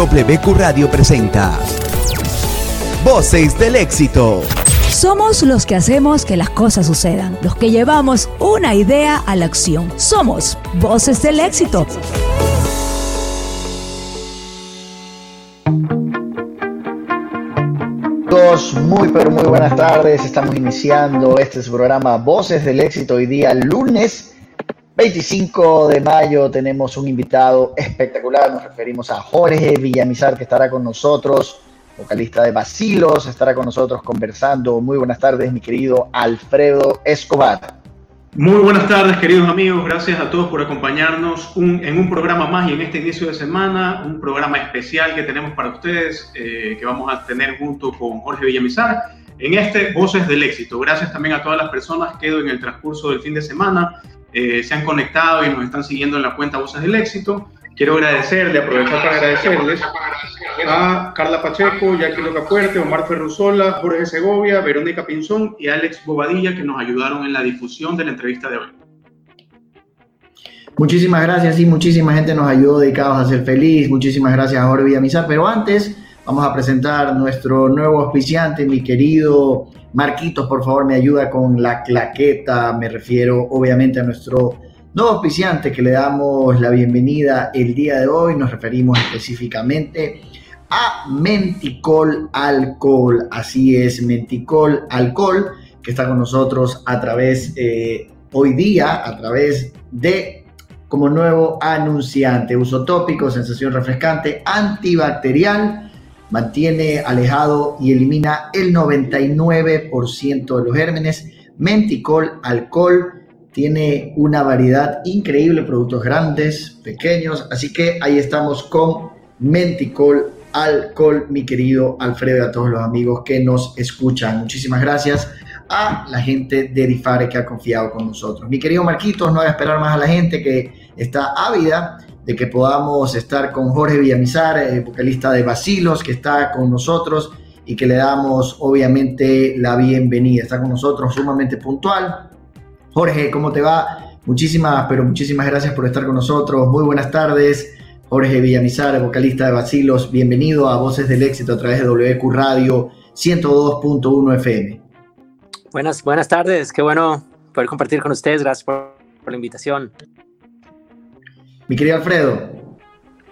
WQ Radio presenta Voces del éxito. Somos los que hacemos que las cosas sucedan, los que llevamos una idea a la acción. Somos Voces del éxito. Muy pero muy buenas tardes. Estamos iniciando este programa Voces del Éxito hoy día lunes 25 de mayo. Tenemos un invitado espectacular. Nos referimos a Jorge Villamizar que estará con nosotros vocalista de Basilos, estará con nosotros conversando. Muy buenas tardes, mi querido Alfredo Escobar. Muy buenas tardes, queridos amigos. Gracias a todos por acompañarnos en un programa más y en este inicio de semana, un programa especial que tenemos para ustedes, eh, que vamos a tener junto con Jorge Villamizar en este Voces del Éxito. Gracias también a todas las personas que en el transcurso del fin de semana eh, se han conectado y nos están siguiendo en la cuenta Voces del Éxito. Quiero agradecerle, aprovechar para agradecerles a Carla Pacheco, Jackie Locapuerte, Omar Ferrusola, Jorge Segovia, Verónica Pinzón y Alex Bobadilla que nos ayudaron en la difusión de la entrevista de hoy. Muchísimas gracias y muchísima gente nos ayudó dedicados a ser feliz. Muchísimas gracias a Jorge Villamizar. Pero antes vamos a presentar nuestro nuevo auspiciante, mi querido Marquitos. Por favor, me ayuda con la claqueta. Me refiero obviamente a nuestro Nuevo auspiciante que le damos la bienvenida el día de hoy, nos referimos específicamente a Menticol Alcohol. Así es, Menticol Alcohol, que está con nosotros a través, eh, hoy día, a través de como nuevo anunciante. Uso tópico, sensación refrescante, antibacterial, mantiene alejado y elimina el 99% de los gérmenes. Menticol Alcohol tiene una variedad increíble, productos grandes, pequeños, así que ahí estamos con Menticol Alcohol, mi querido Alfredo y a todos los amigos que nos escuchan. Muchísimas gracias a la gente de Difare que ha confiado con nosotros. Mi querido Marquitos, no voy a esperar más a la gente que está ávida de que podamos estar con Jorge Villamizar, eh, vocalista de Basilos, que está con nosotros y que le damos obviamente la bienvenida. Está con nosotros sumamente puntual, Jorge, ¿cómo te va? Muchísimas, pero muchísimas gracias por estar con nosotros. Muy buenas tardes. Jorge Villamizar, vocalista de Basilos, bienvenido a Voces del Éxito a través de WQ Radio 102.1 FM. Buenas, buenas tardes, qué bueno poder compartir con ustedes, gracias por, por la invitación. Mi querido Alfredo.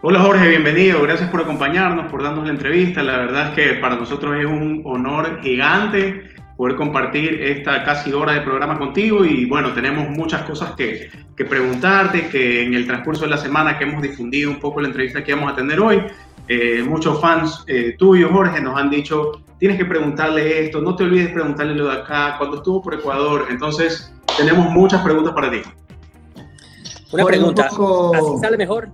Hola Jorge, bienvenido, gracias por acompañarnos, por darnos la entrevista, la verdad es que para nosotros es un honor gigante poder compartir esta casi hora de programa contigo y bueno, tenemos muchas cosas que, que preguntarte, que en el transcurso de la semana que hemos difundido un poco la entrevista que vamos a tener hoy, eh, muchos fans eh, tuyos, Jorge, nos han dicho, tienes que preguntarle esto, no te olvides preguntarle lo de acá, cuando estuvo por Ecuador, entonces tenemos muchas preguntas para ti. Una pregunta, ¿así sale mejor?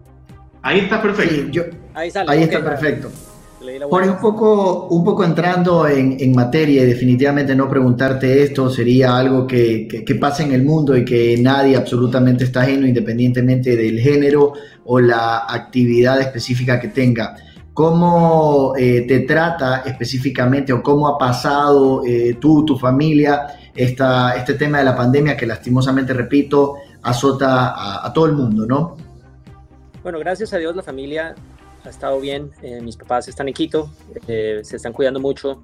Ahí está perfecto. yo, ahí, sale, ahí está perfecto. Jorge, un poco, un poco entrando en, en, materia y definitivamente no preguntarte esto sería algo que, que, pasa en el mundo y que nadie absolutamente está ajeno independientemente del género o la actividad específica que tenga. ¿Cómo eh, te trata específicamente o cómo ha pasado eh, tú, tu familia, esta, este tema de la pandemia que lastimosamente, repito, azota a, todo el mundo, ¿no? Bueno, gracias a Dios la familia ha estado bien. Eh, mis papás están en Quito, eh, se están cuidando mucho,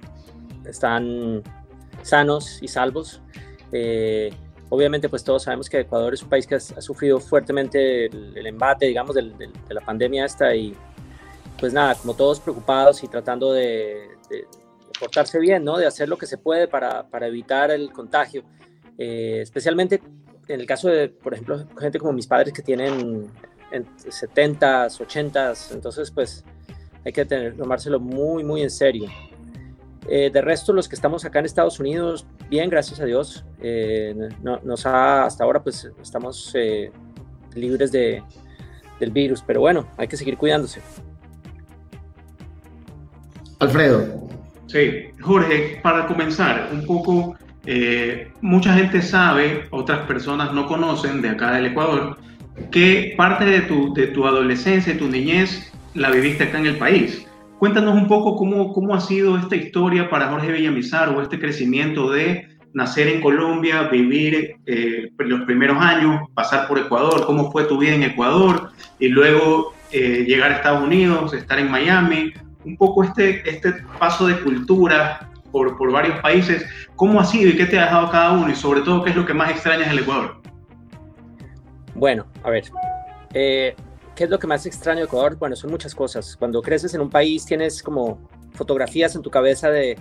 están sanos y salvos. Eh, obviamente, pues todos sabemos que Ecuador es un país que ha, sufrido fuertemente el, embate, digamos, de la pandemia esta y pues nada, como todos preocupados y tratando de, portarse bien, ¿no? De hacer lo que se puede para evitar el contagio. especialmente en el caso de, por ejemplo, gente como mis padres que tienen en 70s, 80s, entonces pues hay que tener, tomárselo muy, muy en serio. Eh, de resto, los que estamos acá en Estados Unidos, bien, gracias a Dios, eh, no, nos ha, hasta ahora pues estamos eh, libres de, del virus, pero bueno, hay que seguir cuidándose. Alfredo. Sí, Jorge, para comenzar, un poco, mucha gente sabe, otras personas no conocen de acá del Ecuador, ¿Qué parte de tu, de tu adolescencia, tu niñez, la viviste acá en el país? Cuéntanos un poco cómo, cómo ha sido esta historia para Jorge Villamizar o este crecimiento de nacer en Colombia, vivir eh, los primeros años, pasar por Ecuador, cómo fue tu vida en Ecuador y luego eh, llegar a Estados Unidos, estar en Miami, un poco este, este paso de cultura por, por varios países. ¿Cómo ha sido y qué te ha dejado cada uno? Y sobre todo, ¿qué es lo que más extrañas del Ecuador? Bueno, a ver, eh, ¿qué es lo que más extraño de Ecuador? Bueno, son muchas cosas. Cuando creces en un país tienes como fotografías en tu cabeza de,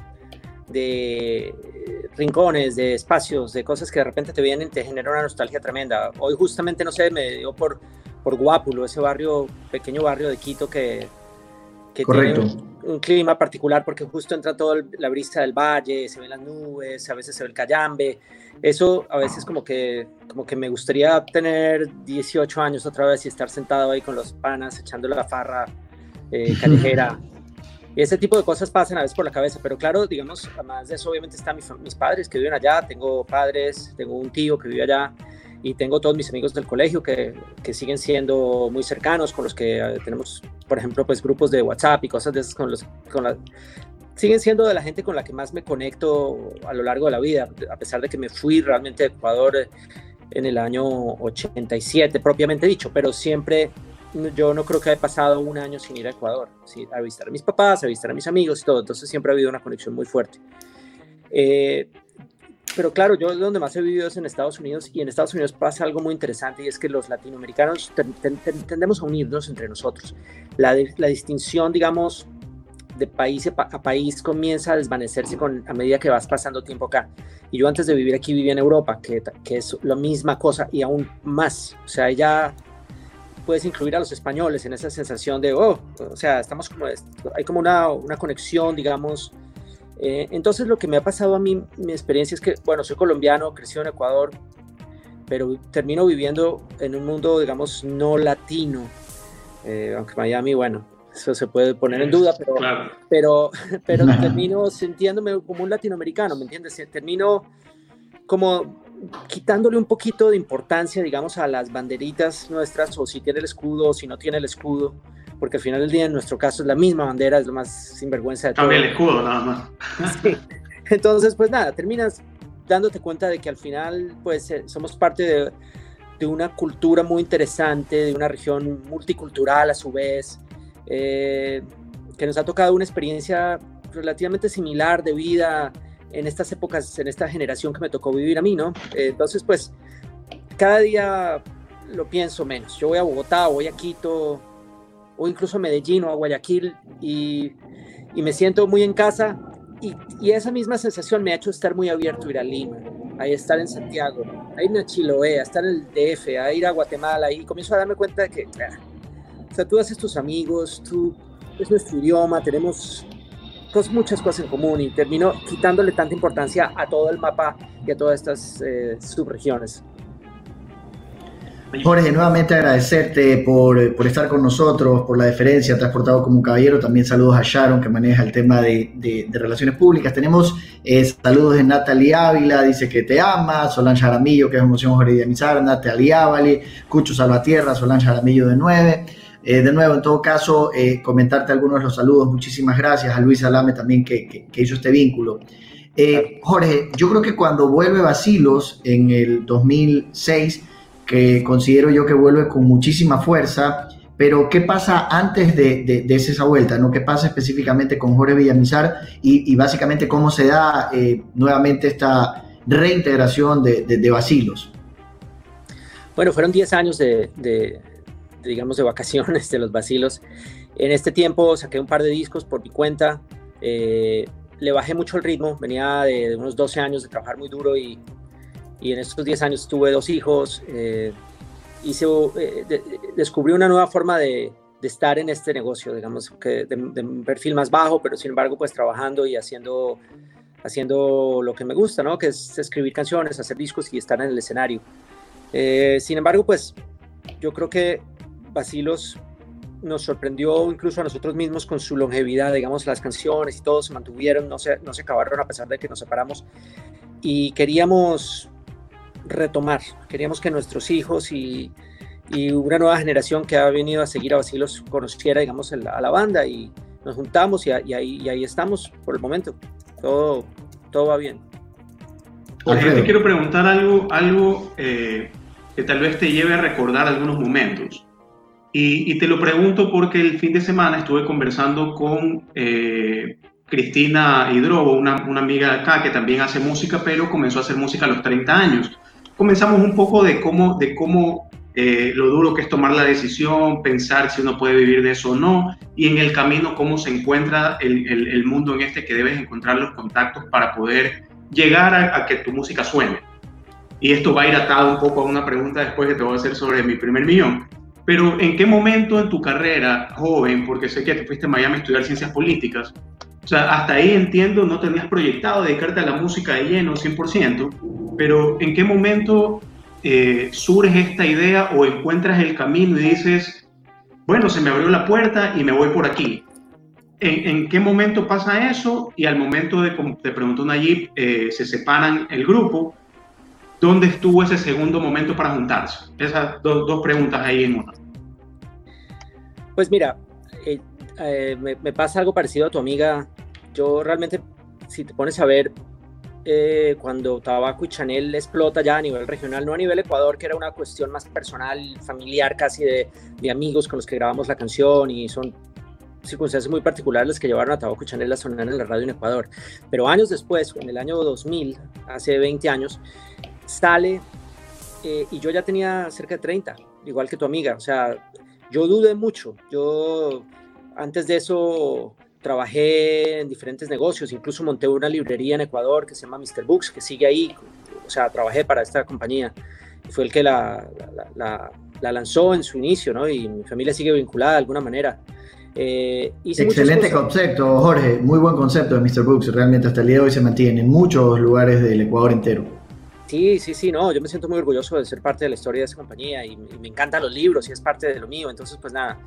de rincones, de espacios, de cosas que de repente te vienen y te generan una nostalgia tremenda. Hoy justamente, no sé, me dio por, por Guápulo, ese barrio, pequeño barrio de Quito que, que tiene un, clima particular porque justo entra toda la brisa del valle, se ven las nubes, a veces se ve el cayambe. Eso a veces como que, como que me gustaría tener 18 años otra vez y estar sentado ahí con los panas echando la farra eh, callejera. Y ese tipo de cosas pasan a veces por la cabeza, pero claro, digamos, además de eso, obviamente están mis, padres que viven allá, tengo padres, tengo un tío que vive allá y tengo todos mis amigos del colegio que, que siguen siendo muy cercanos, con los que eh, tenemos, por ejemplo, pues grupos de WhatsApp y cosas de esas con los... Con la, siguen siendo de la gente con la que más me conecto a lo largo de la vida, a pesar de que me fui realmente de Ecuador eh, en el año 87, propiamente dicho, pero siempre yo no creo que haya pasado un año sin ir a Ecuador, a visitar a mis papás, a visitar a mis amigos y todo, entonces siempre ha habido una conexión muy fuerte. Eh, pero claro, yo donde más he vivido es en Estados Unidos y en Estados Unidos pasa algo muy interesante y es que los latinoamericanos tendemos a unirnos entre nosotros. La, la distinción, digamos, de país a país comienza a desvanecerse con, a medida que vas pasando tiempo acá. Y yo antes de vivir aquí vivía en Europa, que, que es la misma cosa y aún más. O sea, ya puedes incluir a los españoles en esa sensación de, oh, o sea, estamos como, hay como una, una conexión, digamos. Eh, entonces lo que me ha pasado a mí, mi experiencia es que, bueno, soy colombiano, crecí en Ecuador, pero termino viviendo en un mundo, digamos, no latino, eh, aunque Miami, bueno, eso se puede poner en duda, pero, pero, pero termino sintiéndome como un latinoamericano, ¿me entiendes? Termino como quitándole un poquito de importancia, digamos, a las banderitas nuestras, o si tiene el escudo, o si no tiene el escudo, porque al final del día, en nuestro caso, es la misma bandera, es lo más sinvergüenza de todo. Cambia el escudo, nada más. Entonces, pues nada, terminas dándote cuenta de que al final, pues, eh, somos parte de, de, una cultura muy interesante, de una región multicultural a su vez, eh, que nos ha tocado una experiencia relativamente similar de vida, en estas épocas, en esta generación que me tocó vivir a mí, ¿no? entonces, pues, cada día lo pienso menos. Yo voy a Bogotá, voy a Quito, o incluso a Medellín o a Guayaquil y, me siento muy en casa y, y, esa misma sensación me ha hecho estar muy abierto a ir a Lima, a estar en Santiago, a ir a Chiloé, a estar en el DF, a ir a Guatemala y comienzo a darme cuenta de que, ah, o sea, tú haces tus amigos, tú, es nuestro idioma, tenemos pues, muchas cosas en común y termino quitándole tanta importancia a todo el mapa y a todas estas eh, subregiones. Jorge, nuevamente agradecerte por, por, estar con nosotros, por la deferencia, transportado como un caballero. También saludos a Sharon, que maneja el tema de, de, relaciones públicas. Tenemos eh, saludos de Natalie Ávila, dice que te ama. Solange Aramillo, que es emoción Jorge de Mizar. Natalie Ávali, Cucho Salvatierra, Solange Aramillo de 9. Eh, de nuevo, en todo caso, eh, comentarte algunos de los saludos. Muchísimas gracias a Luis Alame también que, hizo este vínculo. Eh, Jorge, yo creo que cuando vuelve Basilos en el 2006, que considero yo que vuelve con muchísima fuerza, pero ¿qué pasa antes de, esa vuelta? ¿no? ¿Qué pasa específicamente con Jorge Villamizar y, básicamente cómo se da nuevamente esta reintegración de, de, Basilos? Bueno, fueron 10 años de, digamos, de vacaciones de los vacilos. En este tiempo saqué un par de discos por mi cuenta, eh, le bajé mucho el ritmo, venía de, unos 12 años de trabajar muy duro y, y en estos 10 años tuve dos hijos, eh, hice, eh, descubrí una nueva forma de, de, estar en este negocio, digamos, que de, un perfil más bajo, pero sin embargo pues trabajando y haciendo, haciendo lo que me gusta, ¿no? Que es escribir canciones, hacer discos y estar en el escenario. sin embargo, pues yo creo que Basilos nos sorprendió incluso a nosotros mismos con su longevidad, digamos, las canciones y todo se mantuvieron, no se, no se acabaron a pesar de que nos separamos. Y queríamos retomar, queríamos que nuestros hijos y, y una nueva generación que ha venido a seguir a Basilos conociera, digamos, a la, banda y nos juntamos y, ahí, ahí, estamos por el momento. Todo, todo va bien. Jorge, te quiero preguntar algo, algo eh, que tal vez te lleve a recordar algunos momentos. Y, te lo pregunto porque el fin de semana estuve conversando con eh, Cristina Hidrobo, una, una, amiga de acá que también hace música, pero comenzó a hacer música a los 30 años. Comenzamos un poco de cómo, de cómo eh, lo duro que es tomar la decisión, pensar si uno puede vivir de eso o no, y en el camino cómo se encuentra el, el, mundo en este que debes encontrar los contactos para poder llegar a, a que tu música suene. Y esto va a ir atado un poco a una pregunta después que te voy a hacer sobre mi primer millón pero ¿en qué momento en tu carrera, joven, porque sé que te fuiste a Miami a estudiar ciencias políticas, o sea, hasta ahí entiendo, no tenías proyectado dedicarte a la música de lleno 100%, pero ¿en qué momento eh, surge esta idea o encuentras el camino y dices, bueno, se me abrió la puerta y me voy por aquí? ¿En, qué momento pasa eso? Y al momento de, como te preguntó Nayib, eh, se separan el grupo, ¿dónde estuvo ese segundo momento para juntarse? Esas dos preguntas ahí en una. Pues mira, eh, eh, me, pasa algo parecido a tu amiga. Yo realmente, si te pones a ver, eh, cuando Tabaco y Chanel explota ya a nivel regional, no a nivel Ecuador, que era una cuestión más personal, familiar, casi de, amigos con los que grabamos la canción y son circunstancias muy particulares las que llevaron a Tabaco y Chanel a sonar en la radio en Ecuador. Pero años después, en el año 2000, hace 20 años, sale y yo ya tenía cerca de 30, igual que tu amiga. O sea, yo dudé mucho. Yo antes de eso trabajé en diferentes negocios, incluso monté una librería en Ecuador que se llama Mr. Books, que sigue ahí. O sea, trabajé para esta compañía. Fue el que la, la, lanzó en su inicio, ¿no? Y mi familia sigue vinculada de alguna manera. Eh, Excelente concepto, Jorge. Muy buen concepto de Mr. Books. Realmente hasta el día de hoy se mantiene en muchos lugares del Ecuador entero. Sí, sí, sí, no, yo me siento muy orgulloso de ser parte de la historia de esa compañía y, me encantan los libros y es parte de lo mío, entonces pues nada.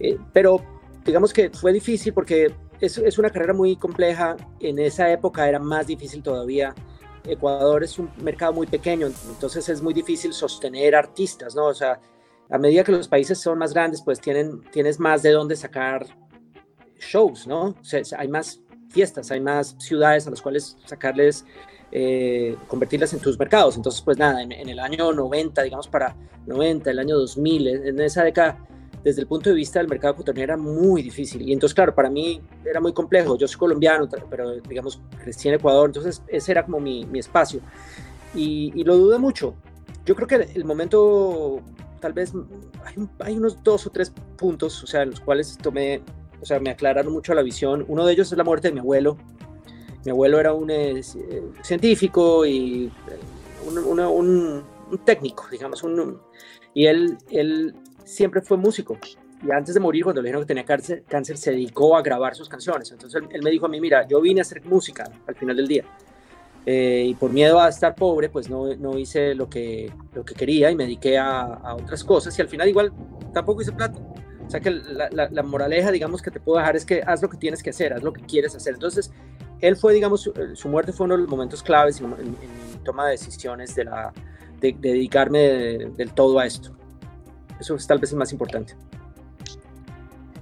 Eh, pero digamos que fue difícil porque es, es, una carrera muy compleja, en esa época era más difícil todavía. Ecuador es un mercado muy pequeño, entonces es muy difícil sostener artistas, ¿no? O sea, a medida que los países son más grandes, pues tienen, tienes más de dónde sacar shows, ¿no? O sea, hay más fiestas, hay más ciudades a las cuales sacarles eh, convertirlas en tus mercados. Entonces, pues nada, en, el año 90, digamos para 90, el año 2000, en, esa década, desde el punto de vista del mercado ecuatoriano era muy difícil. Y entonces, claro, para mí era muy complejo. Yo soy colombiano, pero digamos, crecí en Ecuador, entonces ese era como mi, mi espacio. Y, y, lo dudé mucho. Yo creo que el momento, tal vez, hay, hay unos dos o tres puntos, o sea, en los cuales tomé, o sea, me aclararon mucho la visión. Uno de ellos es la muerte de mi abuelo, mi abuelo era un eh, científico y eh, un, técnico, digamos, un, y él, él siempre fue músico. Y antes de morir, cuando le dijeron que tenía cáncer, cáncer se dedicó a grabar sus canciones. Entonces él, me dijo a mí, mira, yo vine a hacer música al final del día. Eh, y por miedo a estar pobre, pues no, no, hice lo que, lo que quería y me dediqué a, a, otras cosas. Y al final igual tampoco hice plata. O sea que la, la, moraleja, digamos, que te puedo dejar es que haz lo que tienes que hacer, haz lo que quieres hacer. Entonces, él fue, digamos, su, muerte fue uno de los momentos claves en, mi toma de decisiones de, la, de, dedicarme del todo a esto. Eso es tal vez el más importante.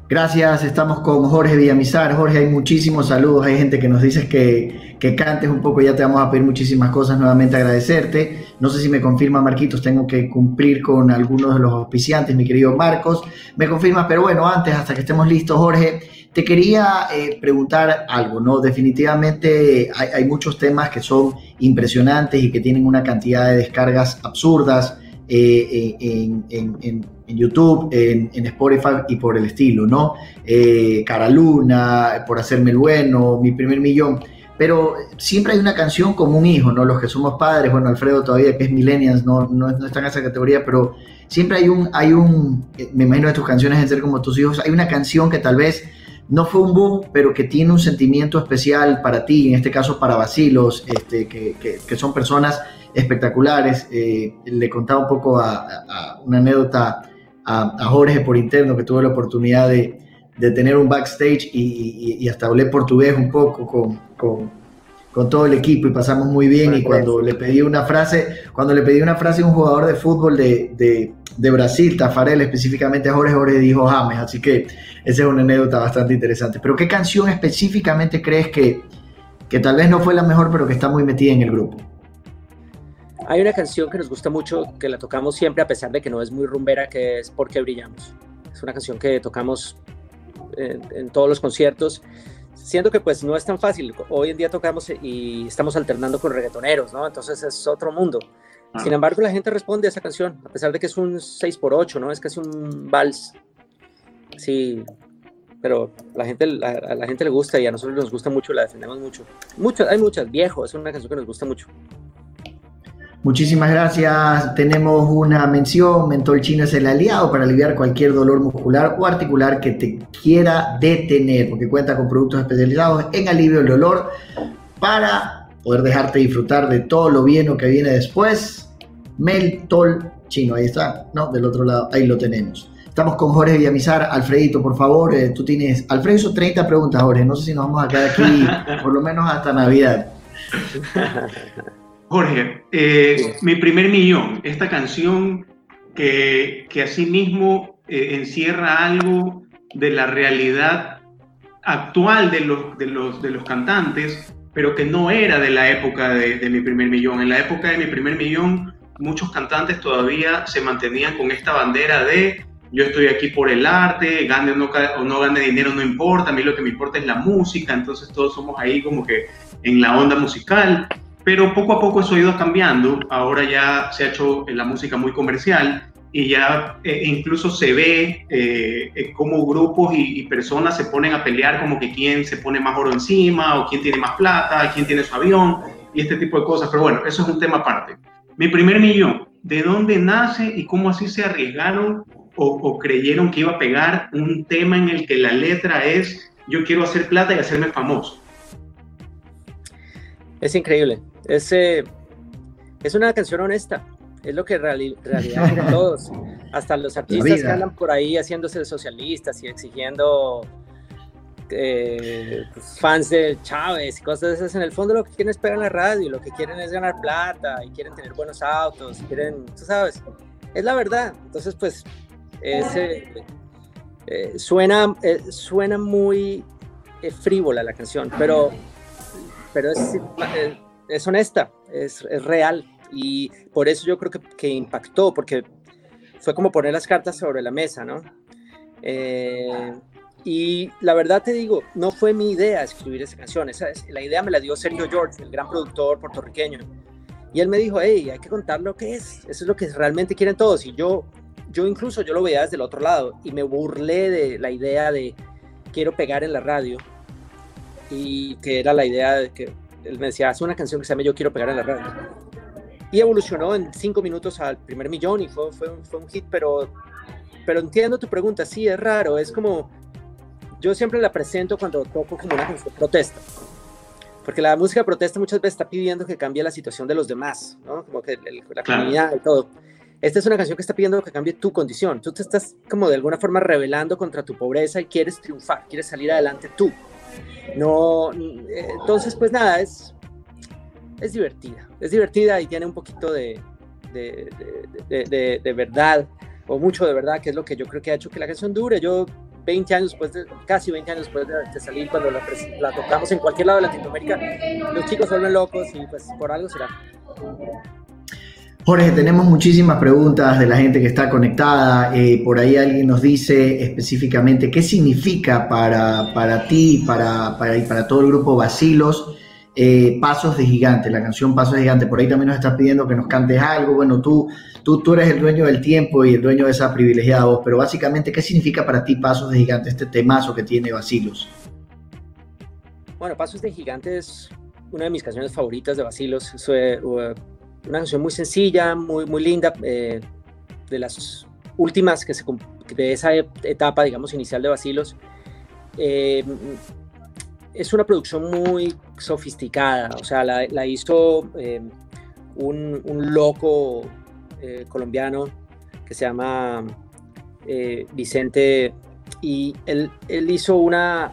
Gracias, estamos con Jorge Villamizar. Jorge, hay muchísimos saludos, hay gente que nos dice que, que, cantes un poco, ya te vamos a pedir muchísimas cosas, nuevamente agradecerte. No sé si me confirma Marquitos, tengo que cumplir con algunos de los auspiciantes, mi querido Marcos. Me confirmas, pero bueno, antes, hasta que estemos listos, Jorge, te quería eh, preguntar algo, ¿no? Definitivamente hay, muchos temas que son impresionantes y que tienen una cantidad de descargas absurdas eh, eh, en, YouTube, en, Spotify y por el estilo, ¿no? Cara Luna, Por Hacerme el Bueno, Mi Primer Millón. Pero siempre hay una canción como un hijo, ¿no? Los que somos padres, bueno, Alfredo todavía que es millennials, no, no, no está en esa categoría, pero siempre hay un, hay un, me imagino de tus canciones en ser como tus hijos, hay una canción que tal vez no fue un boom, pero que tiene un sentimiento especial para ti, en este caso para Basilos, este, que, que, son personas espectaculares. Eh, le contaba un poco a, una anécdota a, Jorge por interno, que tuve la oportunidad de, de tener un backstage y, y, hasta hablé portugués un poco con, con, con, todo el equipo y pasamos muy bien. Y cuando le pedí una frase, cuando le pedí una frase a un jugador de fútbol de, de, de Brasil, Tafarel específicamente a Jorge, Jorge dijo James, así que esa es una anécdota bastante interesante. Pero ¿qué canción específicamente crees que, que tal vez no fue la mejor, pero que está muy metida en el grupo? Hay una canción que nos gusta mucho, que la tocamos siempre a pesar de que no es muy rumbera, que es Porque brillamos. Es una canción que tocamos en, todos los conciertos, siendo que pues no es tan fácil. Hoy en día tocamos y estamos alternando con reggaetoneros, ¿no? Entonces es otro mundo. Ah. Sin embargo, la gente responde a esa canción, a pesar de que es un 6x8, ¿no? Es casi un vals. Sí, pero la gente, a la gente le gusta y a nosotros nos gusta mucho, la defendemos mucho. Muchas, hay muchas, viejo, es una canción que nos gusta mucho. Muchísimas gracias. Tenemos una mención. Mentol chino es el aliado para aliviar cualquier dolor muscular o articular que te quiera detener, porque cuenta con productos especializados en alivio del dolor para poder dejarte disfrutar de todo lo bien que viene después. Mentol chino, ahí está, ¿no? Del otro lado, ahí lo tenemos. Estamos con Jorge Villamizar. Alfredito, por favor, eh, tú tienes. Alfredo hizo 30 preguntas, Jorge. No sé si nos vamos a quedar aquí por lo menos hasta Navidad. Jorge, eh, mi primer millón, esta canción que, que asimismo eh, encierra algo de la realidad actual de los, de, los, de los cantantes, pero que no era de la época de, de mi primer millón. En la época de mi primer millón, muchos cantantes todavía se mantenían con esta bandera de yo estoy aquí por el arte, gane o no, o no gane dinero no importa, a mí lo que me importa es la música, entonces todos somos ahí como que en la onda musical pero poco a poco eso ha ido cambiando. Ahora ya se ha hecho la música muy comercial y ya eh, incluso se ve eh, eh, cómo grupos y, personas se ponen a pelear como que quién se pone más oro encima o quién tiene más plata, quién tiene su avión y este tipo de cosas. Pero bueno, eso es un tema aparte. Mi primer millón, ¿de dónde nace y cómo así se arriesgaron o, o creyeron que iba a pegar un tema en el que la letra es yo quiero hacer plata y hacerme famoso? Es increíble. Es, es una canción honesta. Es lo que en realidad todos. Hasta los artistas que andan por ahí haciéndose socialistas y exigiendo eh, fans de Chávez y cosas de esas. En el fondo lo que quieren es pegar en la radio, lo que quieren es ganar plata y quieren tener buenos autos, quieren, tú sabes, es la verdad. Entonces, pues, ese, eh, suena, eh, suena muy frívola la canción, pero, pero es, es honesta, es, es, real y por eso yo creo que, impactó, porque fue como poner las cartas sobre la mesa, ¿no? Eh, y la verdad te digo, no fue mi idea escribir esa canción, esa, la idea me la dio Sergio George, el gran productor puertorriqueño. Y él me dijo, hey, hay que contar lo que es, eso es lo que realmente quieren todos. Y yo, yo incluso yo lo veía desde el otro lado y me burlé de la idea de quiero pegar en la radio y que era la idea de que él me decía, haz una canción que se llama Yo quiero pegar en la radio. Y evolucionó en cinco minutos al primer millón y fue, fue, fue un hit, pero, pero entiendo tu pregunta, sí, es raro, es como, yo siempre la presento cuando toco como una canción protesta. Porque la música protesta muchas veces está pidiendo que cambie la situación de los demás, ¿no? Como que la comunidad y todo. Esta es una canción que está pidiendo que cambie tu condición. Tú te estás como de alguna forma rebelando contra tu pobreza y quieres triunfar, quieres salir adelante tú. No, entonces pues nada, es, es divertida, es divertida y tiene un poquito de, de, de, verdad, o mucho de verdad, que es lo que yo creo que ha hecho que la canción dure. Yo 20 años después, de, casi 20 años después de, salir, cuando la, la, tocamos en cualquier lado de Latinoamérica, los chicos vuelven locos y pues por algo será. Jorge, tenemos muchísimas preguntas de la gente que está conectada. Eh, por ahí alguien nos dice específicamente qué significa para, para ti para, para, y para todo el grupo Basilos eh, Pasos de Gigante, la canción Pasos de Gigante. Por ahí también nos estás pidiendo que nos cantes algo. Bueno, tú, tú, tú eres el dueño del tiempo y el dueño de esa privilegiada voz, pero básicamente, ¿qué significa para ti Pasos de Gigante, este temazo que tiene Basilos? Bueno, Pasos de Gigante es una de mis canciones favoritas de Basilos una canción muy sencilla, muy, muy linda, eh, de las últimas que se, de esa etapa, digamos, inicial de Basilos. Eh, es una producción muy sofisticada, o sea, la, hizo eh, un, loco colombiano que se llama Vicente y él, él hizo una,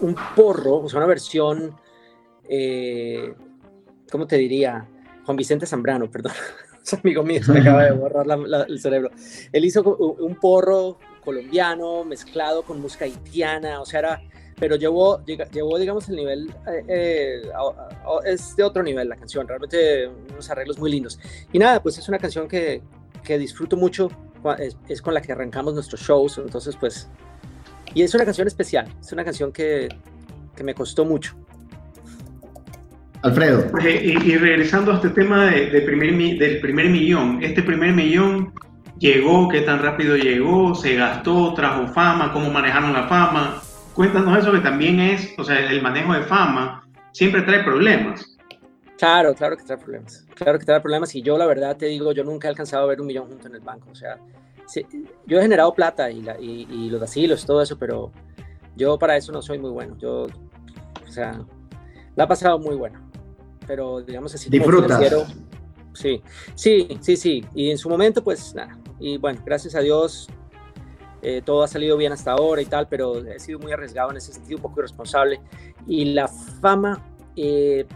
un porro, o sea, una versión, ¿cómo te diría? Juan Vicente Zambrano, perdón, es amigo mío, me acaba de borrar el cerebro. Él hizo un porro colombiano mezclado con música haitiana, o sea, era pero llevó, llevó digamos, el nivel, eh, eh, es de otro nivel la canción, realmente unos arreglos muy lindos. Y nada, pues es una canción que, que disfruto mucho, es, es, con la que arrancamos nuestros shows, entonces pues, y es una canción especial, es una canción que, que me costó mucho. Alfredo. Y, regresando a este tema de, primer, del primer millón, este primer millón llegó, qué tan rápido llegó, se gastó, trajo fama, cómo manejaron la fama. Cuéntanos eso que también es, o sea, el manejo de fama siempre trae problemas. Claro, claro que trae problemas. Claro que trae problemas. Y yo, la verdad, te digo, yo nunca he alcanzado a ver un millón junto en el banco. O sea, yo he generado plata y, y, los asilos, todo eso, pero yo para eso no soy muy bueno. Yo, o sea, la ha pasado muy bueno pero digamos así. Disfrutas. sí, sí, sí, sí. Y en su momento, pues nada. Y bueno, gracias a Dios, eh, todo ha salido bien hasta ahora y tal, pero he sido muy arriesgado en ese sentido, un poco irresponsable. Y la fama, eh,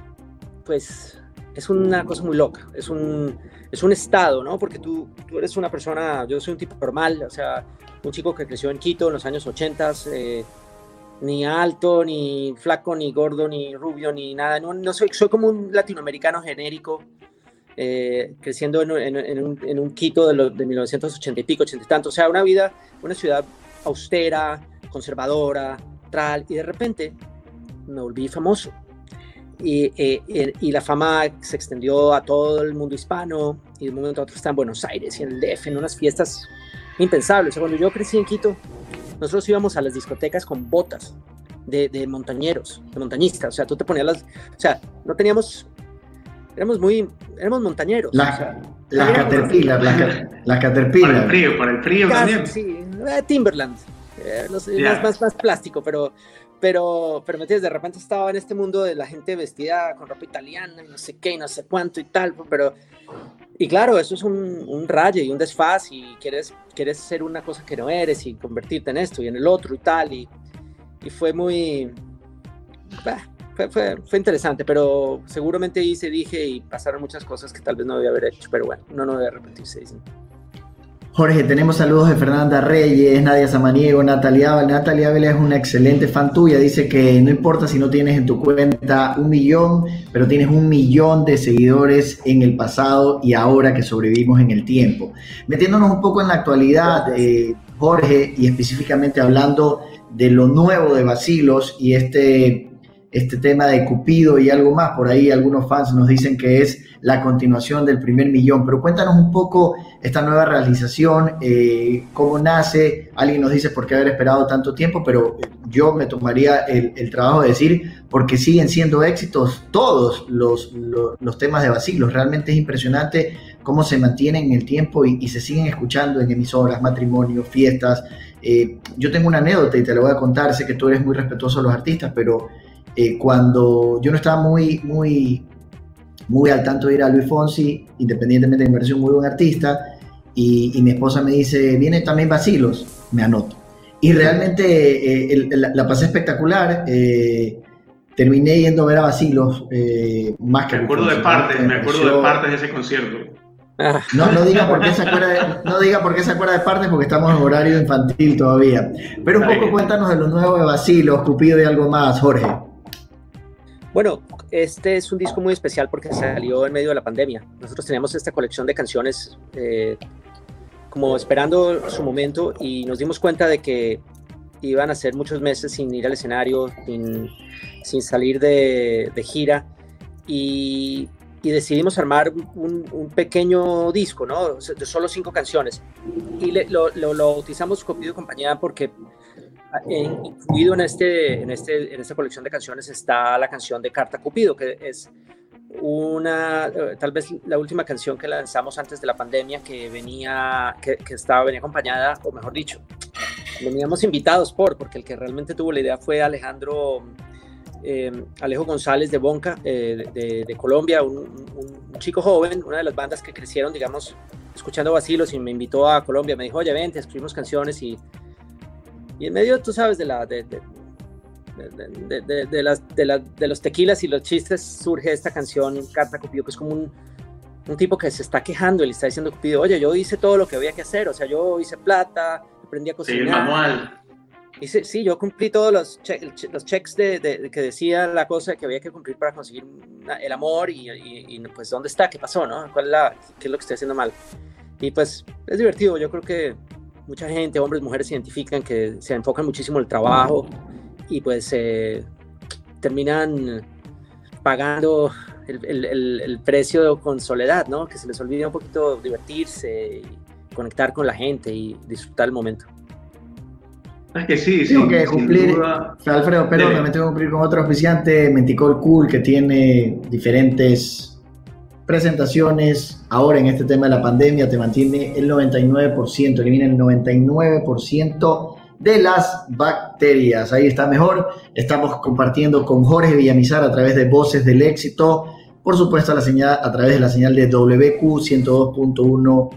pues es una cosa muy loca, es un, es un estado, ¿no? Porque tú, tú eres una persona, yo soy un tipo normal, o sea, un chico que creció en Quito en los años 80, eh, ni alto, ni flaco, ni gordo, ni rubio, ni nada. No, soy, soy como un latinoamericano genérico, eh, creciendo en, un, Quito de, de 1980 y pico, 80 y tanto. O sea, una vida, una ciudad austera, conservadora, tal, y de repente me volví famoso. Y, eh, y, la fama se extendió a todo el mundo hispano, y de un momento a otro está en Buenos Aires y en el DF, en unas fiestas impensables. O sea, cuando yo crecí en Quito, nosotros íbamos a las discotecas con botas de, montañeros, de montañistas. O sea, tú te ponías las. O sea, no teníamos. Éramos muy. Éramos montañeros. La, la Caterpillar, la, Caterpillar. Para el frío, para el frío también. Sí, eh, Timberland. Eh, no sé, más, más, plástico, pero. Pero, pero me de repente estaba en este mundo de la gente vestida con ropa italiana y no sé qué y no sé cuánto y tal, pero y claro, eso es un, un rayo y un desfaz y quieres, quieres ser una cosa que no eres y convertirte en esto y en el otro y tal. Y, y fue muy... fue, fue, fue, interesante, pero seguramente hice, dije y pasaron muchas cosas que tal vez no debía haber hecho, pero bueno, no, no debe arrepentirse, dicen. Jorge, tenemos saludos de Fernanda Reyes, Nadia Samaniego, Natalia Ávila. Natalia Ávila es una excelente fan tuya. Dice que no importa si no tienes en tu cuenta un millón, pero tienes un millón de seguidores en el pasado y ahora que sobrevivimos en el tiempo. Metiéndonos un poco en la actualidad, eh, Jorge, y específicamente hablando de lo nuevo de Basilos y este, este tema de Cupido y algo más. Por ahí algunos fans nos dicen que es la continuación del primer millón. Pero cuéntanos un poco esta nueva realización, eh, cómo nace. Alguien nos dice por qué haber esperado tanto tiempo, pero yo me tomaría el, trabajo de decir porque siguen siendo éxitos todos los, los, temas de Basilos. Realmente es impresionante cómo se mantienen en el tiempo y, se siguen escuchando en emisoras, matrimonios, fiestas. Eh, yo tengo una anécdota y te la voy a contar. Sé que tú eres muy respetuoso de los artistas, pero eh, cuando yo no estaba muy, muy muy al tanto de ir a Luis Fonsi, independientemente de mi versión, muy buen artista, y, mi esposa me dice, viene también Basilos, me anoto. Y realmente eh, la, pasé espectacular, eh, terminé yendo a ver a Basilos eh, más que... Me acuerdo de partes, me acuerdo de partes de ese concierto. No, no diga por qué se acuerda de, no diga por qué se acuerda de partes porque estamos en horario infantil todavía. Pero un poco cuéntanos de lo nuevo de Basilos, Cupido y algo más, Jorge. Bueno, este es un disco muy especial porque salió en medio de la pandemia. Nosotros teníamos esta colección de canciones eh, como esperando su momento y nos dimos cuenta de que iban a ser muchos meses sin ir al escenario, sin, salir de, gira y, decidimos armar un, pequeño disco, ¿no? De solo cinco canciones. Y lo, lo, lo, bautizamos Copido Compañía porque incluido en, este, en, este, en esta colección de canciones está la canción de Carta Cupido, que es una, eh, tal vez la última canción que lanzamos antes de la pandemia que venía, que, estaba, venía acompañada, o mejor dicho, veníamos invitados por, porque el que realmente tuvo la idea fue Alejandro, eh, Alejo González de Bonca, eh, de, Colombia, un, un, chico joven, una de las bandas que crecieron, digamos, escuchando vacilos y me invitó a Colombia, me dijo, oye, vente, escribimos canciones y y en medio, tú sabes, de, la, de, de, de, las, de, los tequilas y los chistes surge esta canción, Carta Cupido, que es como un, un tipo que se está quejando y le está diciendo a Cupido, oye, yo hice todo lo que había que hacer, o sea, yo hice plata, aprendí a cocinar. Sí, manual. Dice, sí, yo cumplí todos los, los checks de, que decía la cosa que había que cumplir para conseguir el amor y, pues dónde está, qué pasó, ¿no? ¿Cuál es la, ¿Qué es lo que estoy haciendo mal? Y pues es divertido, yo creo que mucha gente, hombres, mujeres, se identifican que se enfocan muchísimo en el trabajo y pues eh, terminan pagando el, el, el, precio con soledad, ¿no? Que se les olvida un poquito divertirse y conectar con la gente y disfrutar el momento. Es que sí, tengo que cumplir, Alfredo, pero también tengo que cumplir con otro oficiante, Menticol Cool, que tiene diferentes presentaciones. Ahora en este tema de la pandemia te mantiene el 99%, elimina el 99% de las bacterias. Ahí está mejor. Estamos compartiendo con Jorge Villamizar a través de Voces del Éxito. Por supuesto, a, la señal, a través de la señal de WQ 102.1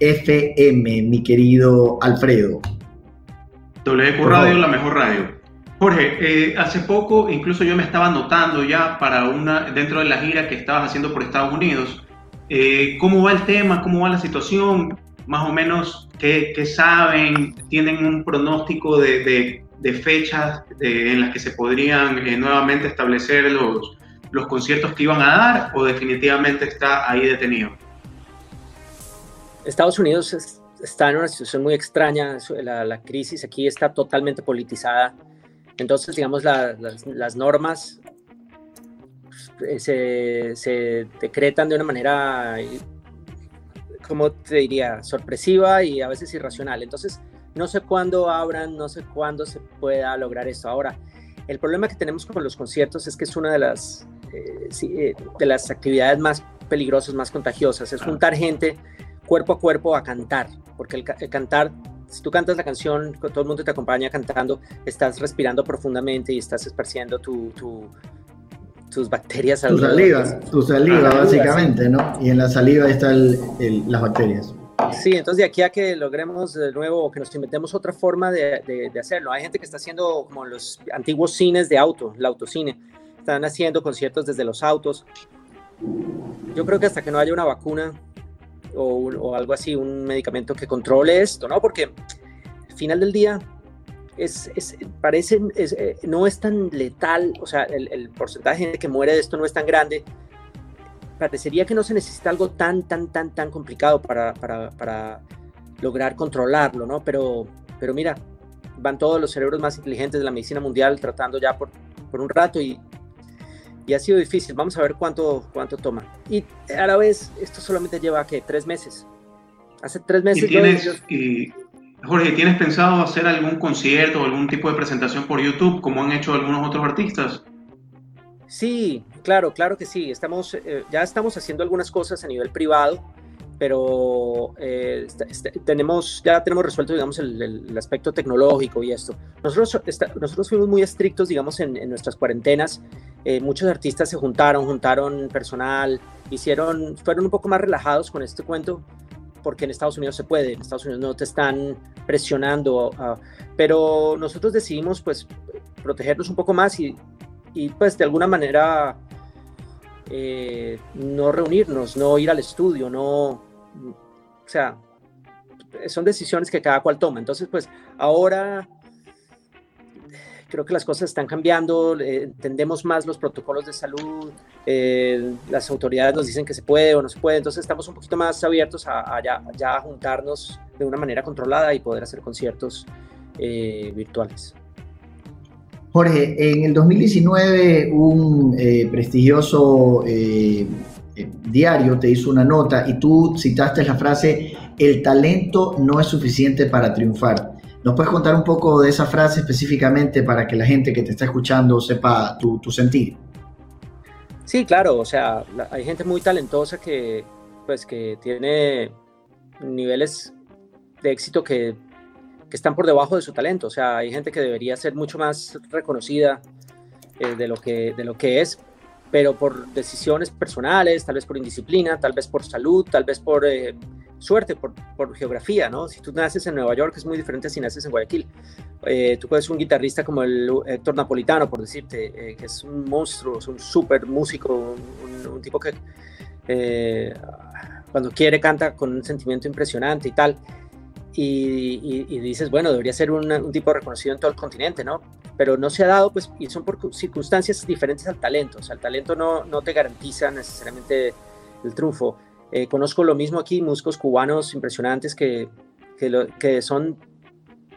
FM, mi querido Alfredo. WQ Radio, la mejor radio. Jorge, eh, hace poco incluso yo me estaba notando ya para una, dentro de la gira que estabas haciendo por Estados Unidos, eh, cómo va el tema, cómo va la situación, más o menos qué, saben, tienen un pronóstico de, fechas en las que se podrían eh, nuevamente establecer los, conciertos que iban a dar o definitivamente está ahí detenido. Estados Unidos es está en una situación muy extraña, la, crisis aquí está totalmente politizada, entonces digamos las, normas pues, se, se, decretan de una manera, como te diría?, sorpresiva y a veces irracional, entonces no sé cuándo abran, no sé cuándo se pueda lograr esto. Ahora, el problema que tenemos con los conciertos es que es una de las, eh, eh, de las actividades más peligrosas, más contagiosas, es juntar gente cuerpo a cuerpo a cantar, porque el, cantar, si tú cantas la canción, todo el mundo te acompaña cantando, estás respirando profundamente y estás esparciendo tu, tus bacterias. Tu saliva, tu saliva básicamente, ¿no? Y en la saliva están las bacterias. Sí, entonces de aquí a que logremos de nuevo, que nos inventemos otra forma de, de, hacerlo. Hay gente que está haciendo como los antiguos cines de auto, el autocine. Están haciendo conciertos desde los autos. Yo creo que hasta que no haya una vacuna, o, algo así, un medicamento que controle esto, ¿no? Porque al final del día es, parece, eh, no es tan letal, o sea, el, porcentaje de gente que muere de esto no es tan grande. Parecería que no se necesita algo tan, tan, tan, tan complicado para, para, para lograr controlarlo, ¿no? Pero, pero mira, van todos los cerebros más inteligentes de la medicina mundial tratando ya por, por un rato y y ha sido difícil. Vamos a ver cuánto, cuánto toma. Y a la vez, esto solamente lleva, ¿qué? Tres meses. Hace tres meses. ¿Y tienes, y, Jorge, ¿tienes pensado hacer algún concierto o algún tipo de presentación por YouTube como han hecho algunos otros artistas? Sí, claro, claro que sí. Estamos, eh, ya estamos haciendo algunas cosas a nivel privado pero eh, tenemos, ya tenemos resuelto, digamos, el, aspecto tecnológico y esto. Nosotros, nosotros fuimos muy estrictos, digamos, en, nuestras cuarentenas. Eh, muchos artistas se juntaron, juntaron personal, hicieron, fueron un poco más relajados con este cuento, porque en Estados Unidos se puede, en Estados Unidos no te están presionando, ah, pero nosotros decidimos, pues, protegernos un poco más y, y pues, de alguna manera... Eh, no reunirnos, no ir al estudio, no, o sea, son decisiones que cada cual toma. Entonces, pues ahora creo que las cosas están cambiando, eh, entendemos más los protocolos de salud, eh, las autoridades nos dicen que se puede o no se puede, entonces estamos un poquito más abiertos a, ya, juntarnos de una manera controlada y poder hacer conciertos eh, virtuales. Jorge, en el 2019 un prestigioso diario te hizo una nota y tú citaste la frase, el talento no es suficiente para triunfar. ¿Nos puedes contar un poco de esa frase específicamente para que la gente que te está escuchando sepa tu, tu sentir? Sí, claro, o sea, hay gente muy talentosa que, pues, que tiene niveles de éxito que, que, están por debajo de su talento, o sea, hay gente que debería ser mucho más reconocida eh, de, lo que, de lo que es, pero por decisiones personales, tal vez por indisciplina, tal vez por salud, tal vez por eh, suerte, por, por, geografía, ¿no? Si tú naces en Nueva York es muy diferente si naces en Guayaquil. Eh, tú puedes un guitarrista como el Héctor Napolitano, por decirte, eh, que es un monstruo, es un súper músico, un, tipo que cuando quiere canta con un sentimiento impresionante y tal. y, dices, bueno, debería ser un tipo reconocido en todo el continente, ¿no? Pero no se ha dado, pues, y son por circunstancias diferentes al talento. O sea, el talento no, no te garantiza necesariamente el triunfo. Eh, conozco lo mismo aquí, músicos cubanos impresionantes que, que, que son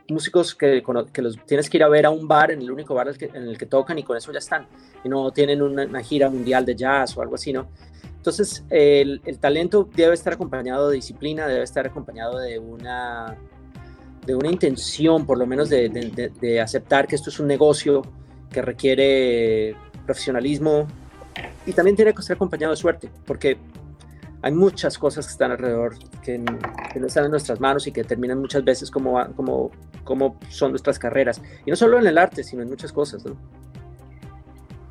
músicos que, que, los tienes que ir a ver a un bar, en el único bar en el que tocan y con eso ya están. Y no tienen una, gira mundial de jazz o algo así, ¿no? Entonces, el, el, talento debe estar acompañado de disciplina, debe estar acompañado de una, de una intención, por lo menos, de, de, de aceptar que esto es un negocio que requiere profesionalismo y también tiene que estar acompañado de suerte, porque hay muchas cosas que están alrededor que, no están en nuestras manos y que determinan muchas veces cómo, cómo, cómo son nuestras carreras. Y no solo en el arte, sino en muchas cosas. ¿no?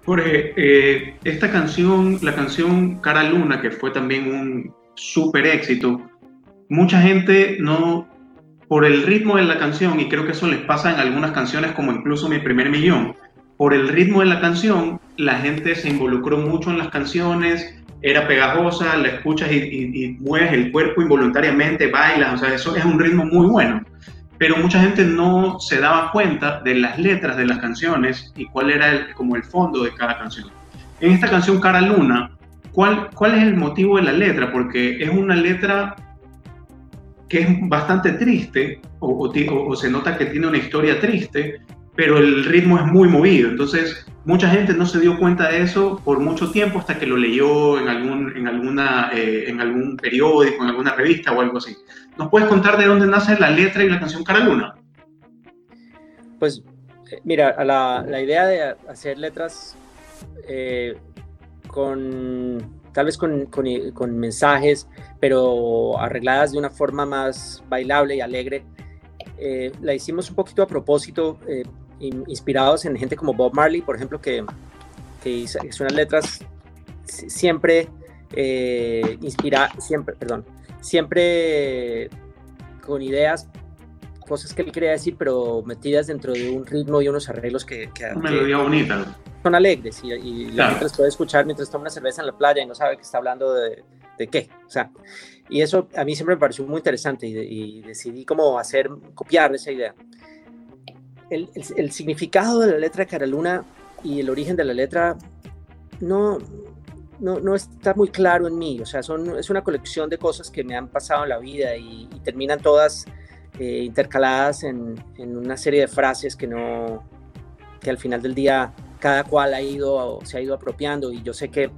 Jorge, eh, esta canción, la canción Cara Luna, que fue también un súper éxito, mucha gente no, por el ritmo de la canción, y creo que eso les pasa en algunas canciones como incluso Mi Primer Millón, por el ritmo de la canción, la gente se involucró mucho en las canciones, era pegajosa, la escuchas y, mueves el cuerpo involuntariamente, bailas, o sea, eso es un ritmo muy bueno. Pero mucha gente no se daba cuenta de las letras de las canciones y cuál era el, como el fondo de cada canción. En esta canción Cara Luna, ¿cuál, cuál es el motivo de la letra? Porque es una letra que es bastante triste, o, o se nota que tiene una historia triste, pero el ritmo es muy movido. Entonces, mucha gente no se dio cuenta de eso por mucho tiempo hasta que lo leyó en algún, en alguna, eh, en algún periódico, en alguna revista o algo así. ¿Nos puedes contar de dónde nace la letra y la canción Cara Luna? Pues, eh, mira, la, la, idea de hacer letras eh, con tal vez con, con, con, mensajes, pero arregladas de una forma más bailable y alegre. la hicimos un poquito a propósito inspirados en gente como Bob Marley, por ejemplo, que, que hizo, unas letras siempre eh, inspira, siempre, perdón, siempre con ideas, cosas que él quería decir, pero metidas dentro de un ritmo y unos arreglos que, que una melodía bonita. Son alegres y, y la gente los puede escuchar mientras toma una cerveza en la playa y no sabe que está hablando de, de qué, o sea, y eso a mí siempre me pareció muy interesante y, y decidí como hacer, copiar esa idea el, significado de la letra Caraluna y el origen de la letra no, no, está muy claro en mí. O sea, son, es una colección de cosas que me han pasado en la vida y, terminan todas eh, intercaladas en, una serie de frases que no que al final del día cada cual ha ido se ha ido apropiando y yo sé que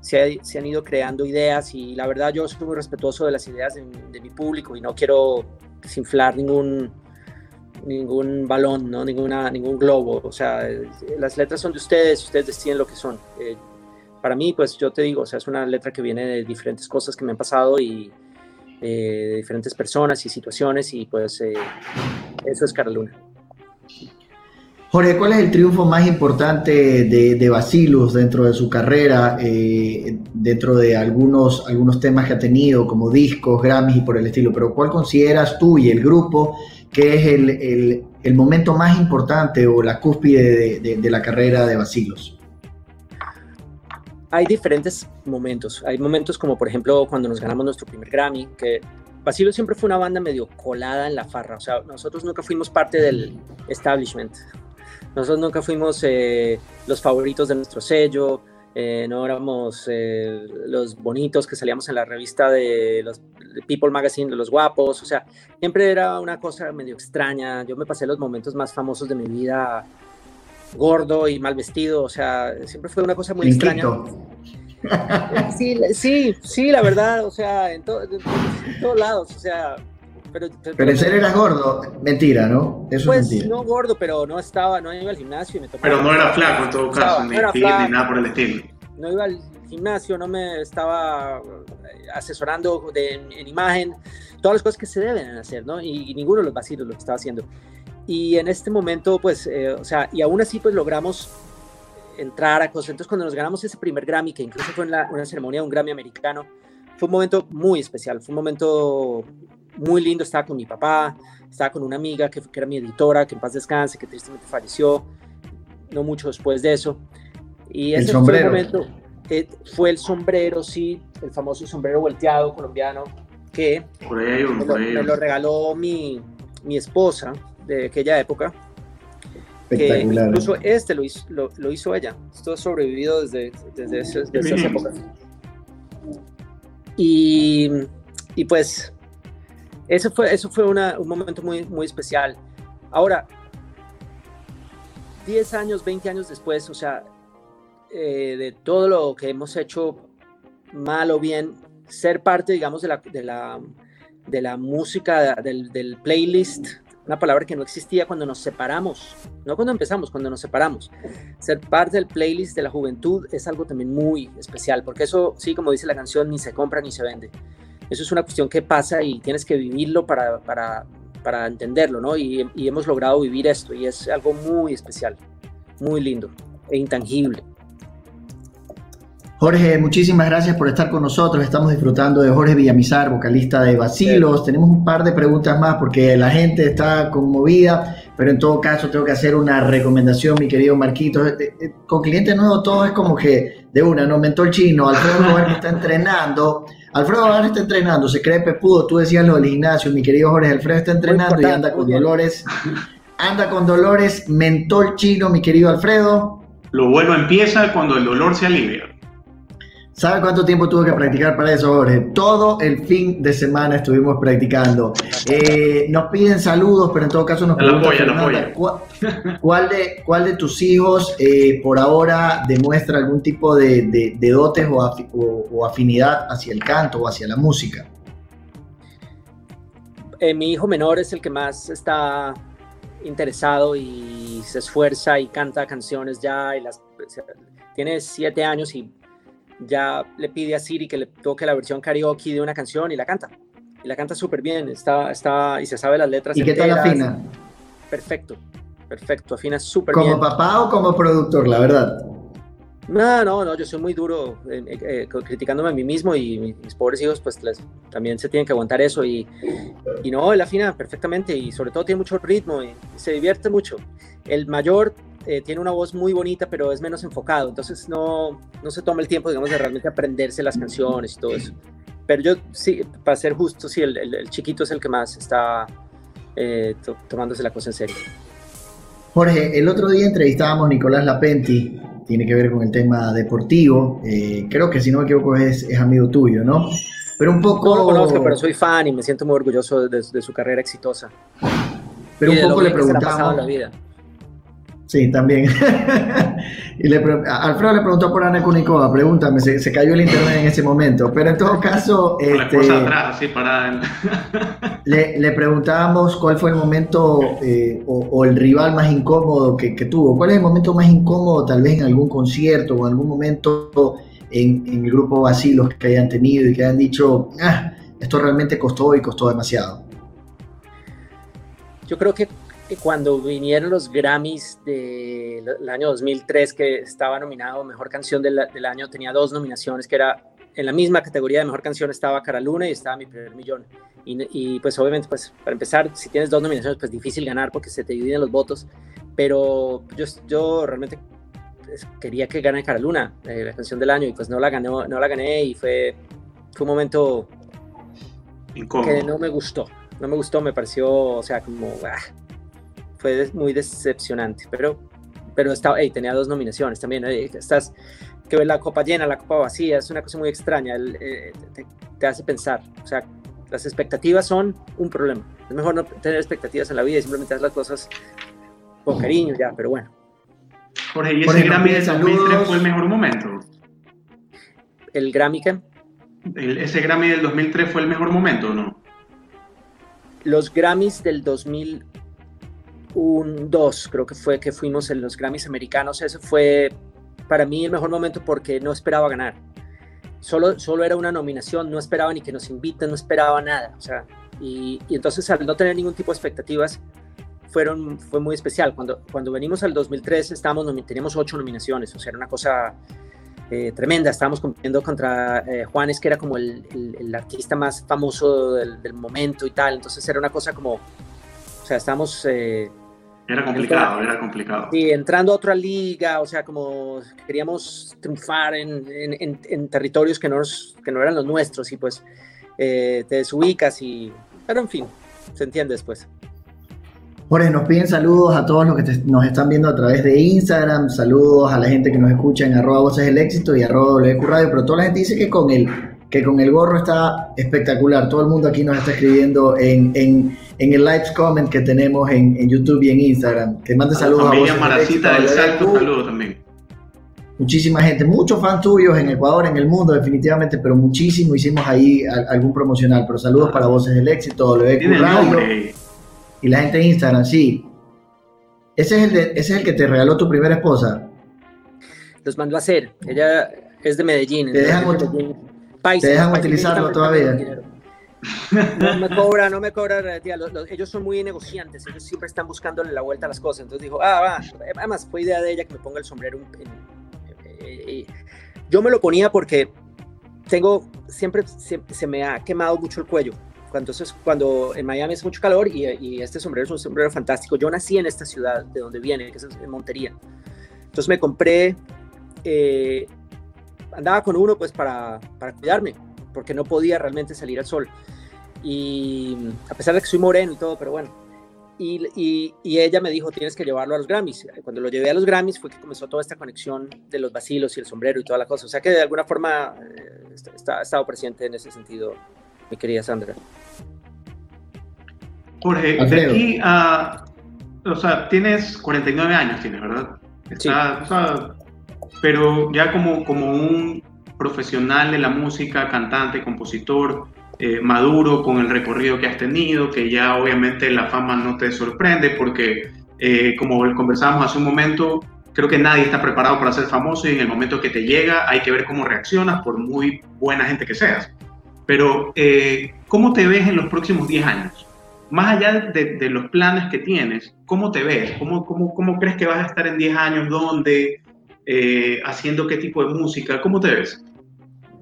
se, se han ido creando ideas y la verdad yo soy muy respetuoso de las ideas de, de mi público y no quiero desinflar ningún ningún balón, ¿no? Ninguna, ningún globo. O sea, las letras son de ustedes, ustedes deciden lo que son. Eh, para mí, pues yo te digo, o sea, es una letra que viene de diferentes cosas que me han pasado y eh, de diferentes personas y situaciones y pues eh, eso es Caroluna. Jorge, ¿cuál es el triunfo más importante de, de Basilus dentro de su carrera, dentro de algunos, algunos temas que ha tenido, como discos, Grammys y por el estilo? Pero ¿cuál consideras tú y el grupo ¿Qué es el, el, momento más importante o la cúspide de, la carrera de Basilos? Hay diferentes momentos. Hay momentos como, por ejemplo, cuando nos ganamos nuestro primer Grammy, que Basilos siempre fue una banda medio colada en la farra. O sea, nosotros nunca fuimos parte del establishment. Nosotros nunca fuimos eh, los favoritos de nuestro sello. Eh, no éramos eh, los bonitos que salíamos en la revista de los People Magazine, de los guapos, o sea, siempre era una cosa medio extraña. Yo me pasé los momentos más famosos de mi vida gordo y mal vestido, o sea, siempre fue una cosa muy extraña. Sí, sí, sí, la verdad, o sea, en, todos lados, o sea, pero, pero, en serio eras gordo, mentira, ¿no? Eso pues, es mentira. no gordo, pero no estaba, no iba al gimnasio y me Pero no era flaco en todo caso, ni, ni nada por el estilo. No iba al gimnasio, no me estaba eh, asesorando de, en, imagen, todas las cosas que se deben hacer, ¿no? Y, ninguno de los vacilos lo estaba haciendo. Y en este momento, pues, eh, o sea, y aún así, pues logramos entrar a cosas. Entonces, cuando nos ganamos ese primer Grammy, que incluso fue en una ceremonia de un Grammy americano, fue un momento muy especial, fue un momento muy lindo. Estaba con mi papá, estaba con una amiga que, que era mi editora, que en paz descanse, que tristemente falleció no mucho después de eso. Y ese fue el momento, eh, fue el sombrero, sí, el famoso sombrero volteado colombiano, que me, lo, regaló mi, mi, esposa de aquella época. Que incluso este lo hizo, lo, hizo ella. Esto ha sobrevivido desde, desde, esas épocas. Y, y, pues eso fue, eso fue un momento muy, muy especial. Ahora, 10 años, 20 años después, o sea, eh, de todo lo que hemos hecho mal o bien, ser parte, digamos, de la, de la, de la música, del, del, playlist, una palabra que no existía cuando nos separamos, no cuando empezamos, cuando nos separamos. Ser parte del playlist de la juventud es algo también muy especial, porque eso, sí, como dice la canción, ni se compra ni se vende. Eso es una cuestión que pasa y tienes que vivirlo para, para, para entenderlo, ¿no? Y, y hemos logrado vivir esto y es algo muy especial, muy lindo e intangible. Jorge, muchísimas gracias por estar con nosotros. Estamos disfrutando de Jorge Villamizar, vocalista de Basilos. Tenemos un par de preguntas más porque la gente está conmovida, pero en todo caso tengo que hacer una recomendación, mi querido Marquito. Eh, eh, con cliente nuevo todo es como que de una, no mentó el chino, Alfredo que está entrenando. Alfredo Novar está entrenando, se cree pepudo. Tú decías lo del gimnasio, mi querido Jorge. Alfredo está entrenando y anda con dolores. Anda con dolores, mentol chino, mi querido Alfredo. Lo bueno empieza cuando el dolor se alivia. ¿Sabe cuánto tiempo tuve que practicar para eso, Jorge? Todo el fin de semana estuvimos practicando. Eh, nos piden saludos, pero en todo caso nos preguntan, ¿cuál, de, ¿cuál de tus hijos eh, por ahora demuestra algún tipo de, dotes o, afinidad hacia el canto o hacia la música? Eh, mi hijo menor es el que más está interesado y se esfuerza y canta canciones ya. Y las, tiene siete años y ya le pide a Siri que le toque la versión karaoke de una canción y la canta. Y la canta súper bien, está, está, y se sabe las letras. ¿Y qué tal afina? Perfecto, perfecto, afina súper bien. ¿Como papá o como productor, la verdad? No, no, no, yo soy muy duro eh, eh, criticándome a mí mismo y mis, pobres hijos pues también se tienen que aguantar eso y, y, no, él afina perfectamente y sobre todo tiene mucho ritmo y se divierte mucho. El mayor eh, tiene una voz muy bonita, pero es menos enfocado, entonces no, no se toma el tiempo, digamos, de realmente aprenderse las canciones y todo eso. Pero yo, sí, para ser justo, sí, el, el, chiquito es el que más está eh, tomándose la cosa en serio. Jorge, el otro día entrevistábamos a Nicolás Lapenti, tiene que ver con el tema deportivo, eh, creo que si no me equivoco es, es, amigo tuyo, ¿no? Pero un poco... No lo conozco, pero soy fan y me siento muy orgulloso de, de su carrera exitosa. Pero un poco le preguntamos... La vida. Sí, también. y le, Alfredo le preguntó por Ana Kunikova, pregúntame, se, cayó el internet en ese momento, pero en todo caso... Este, atrás, así para... le, le, preguntábamos cuál fue el momento eh, o, el rival más incómodo que, tuvo. ¿Cuál es el momento más incómodo tal vez en algún concierto o en algún momento en, en el grupo Basilos que hayan tenido y que hayan dicho, ah, esto realmente costó y costó demasiado? Yo creo que cuando vinieron los Grammys del año 2003, que estaba nominado Mejor Canción del, Año, tenía dos nominaciones, que era en la misma categoría de Mejor Canción estaba Cara Luna y estaba Mi Primer Millón. Y, pues obviamente, pues para empezar, si tienes dos nominaciones, pues difícil ganar porque se te dividen los votos, pero yo, yo realmente pues, quería que gane Cara Luna, eh, la canción del año, y pues no la, ganó, no la gané y fue, fue un momento que no me gustó. No me gustó, me pareció, o sea, como... Ah, fue muy decepcionante, pero, pero estaba, tenía dos nominaciones también. estás que ves la copa llena, la copa vacía, es una cosa muy extraña, eh, te, hace pensar. O sea, las expectativas son un problema. Es mejor no tener expectativas en la vida y simplemente hacer las cosas con cariño, ya, pero bueno. Jorge, ¿y ese Grammy del 2003 fue el mejor momento? ¿El Grammy qué? ¿Ese Grammy del 2003 fue el mejor momento o no? Los Grammys del 2000 un 2, creo que fue que fuimos en los Grammys americanos. Ese fue para mí el mejor momento porque no esperaba ganar. Solo, solo era una nominación, no esperaba ni que nos inviten, no esperaba nada. O sea, y, entonces al no tener ningún tipo de expectativas, fueron, fue muy especial. Cuando, cuando venimos al 2003 estábamos, teníamos ocho nominaciones, o sea, era una cosa eh, tremenda. Estábamos compitiendo contra eh, Juanes, que era como el, el, artista más famoso del, del, momento y tal. Entonces era una cosa como, o sea, estábamos... Eh, era complicado, era complicado. Sí, entrando a otra liga, o sea, como queríamos triunfar en, en, en territorios que no, que no eran los nuestros y pues eh, te desubicas y... Pero en fin, se entiende después. Jorge, nos piden saludos a todos los que nos están viendo a través de Instagram, saludos a la gente que nos escucha en arroba voces del éxito y arroba WQ Radio, pero toda la gente dice que con el, que con el gorro está espectacular. Todo el mundo aquí nos está escribiendo en, en, en el live comment que tenemos en, en, YouTube y en Instagram. Que mande saludos a, a Maracita del Salto, saludos también. Muchísima gente, muchos fans tuyos en Ecuador, en el mundo, definitivamente, pero muchísimo hicimos ahí algún promocional. Pero saludos para Voces del Éxito, WQ Radio y la gente de Instagram, sí. ¿Ese es, el ese es el que te regaló tu primera esposa? Los mandó a hacer. Ella es de Medellín. ¿Te dejan, ¿te dejan utilizarlo todavía? No me cobra, no me cobra ellos son muy negociantes, ellos siempre están buscándole la vuelta a las cosas. Entonces dijo, ah, va. Además, fue idea de ella que me ponga el sombrero. yo me lo ponía porque tengo, siempre se me ha quemado mucho el cuello entonces cuando en Miami es mucho calor y, este sombrero es un sombrero fantástico. Yo nací en esta ciudad de donde viene, que es en Montería. Entonces me compré, eh, andaba con uno pues para, para cuidarme, porque no podía realmente salir al sol. Y a pesar de que soy moreno y todo, pero bueno. Y, y, ella me dijo, tienes que llevarlo a los Grammys. Cuando lo llevé a los Grammys fue que comenzó toda esta conexión de los vacilos y el sombrero y toda la cosa. O sea que de alguna forma eh, está, ha estado presente en ese sentido mi querida Sandra. Jorge, de aquí a. O sea, tienes 49 años, tienes, ¿verdad? Está, pero ya como, como un profesional de la música, cantante, compositor, eh, maduro con el recorrido que has tenido, que ya obviamente la fama no te sorprende porque, eh, como conversábamos hace un momento, creo que nadie está preparado para ser famoso y en el momento que te llega hay que ver cómo reaccionas por muy buena gente que seas. Pero, eh, ¿cómo te ves en los próximos 10 años? Más allá de, los planes que tienes, ¿cómo te ves? ¿Cómo, cómo, cómo crees que vas a estar en 10 años? ¿Dónde? Eh, ¿Haciendo qué tipo de música? ¿Cómo te ves?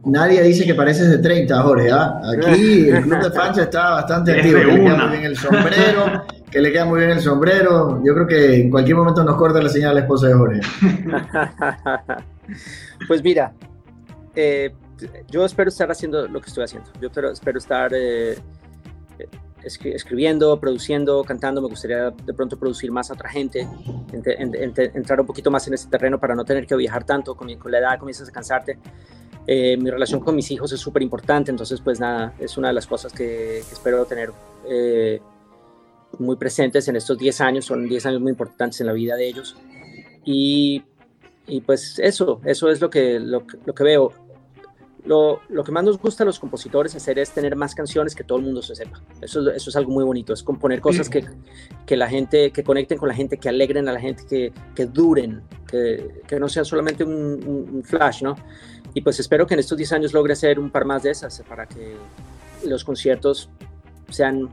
Nadie dice que pareces de 30, Jorge. ¿ah? Aquí el club de fans está bastante activo. Que le queda muy bien el sombrero, que le queda muy bien el sombrero. Yo creo que en cualquier momento nos corta la señal a la esposa de Jorge. pues mira, eh, yo espero estar haciendo lo que estoy haciendo. Yo espero, espero estar eh, escribiendo, produciendo, cantando. Me gustaría de pronto producir más a otra gente, entrar un poquito más en ese terreno para no tener que viajar tanto. Con, la edad comienzas a cansarte. Eh, mi relación con mis hijos es súper importante, entonces pues nada, es una de las cosas que, espero tener eh, muy presentes en estos 10 años. Son 10 años muy importantes en la vida de ellos. Y, pues eso, eso es lo que, lo que veo lo, que más nos gusta a los compositores hacer es tener más canciones que todo el mundo se sepa. Eso, eso es algo muy bonito, es componer cosas que, que, la gente, que conecten con la gente, que alegren a la gente, que, que duren, que, que, no sean solamente un, flash, ¿no? Y pues espero que en estos 10 años logre hacer un par más de esas para que los conciertos sean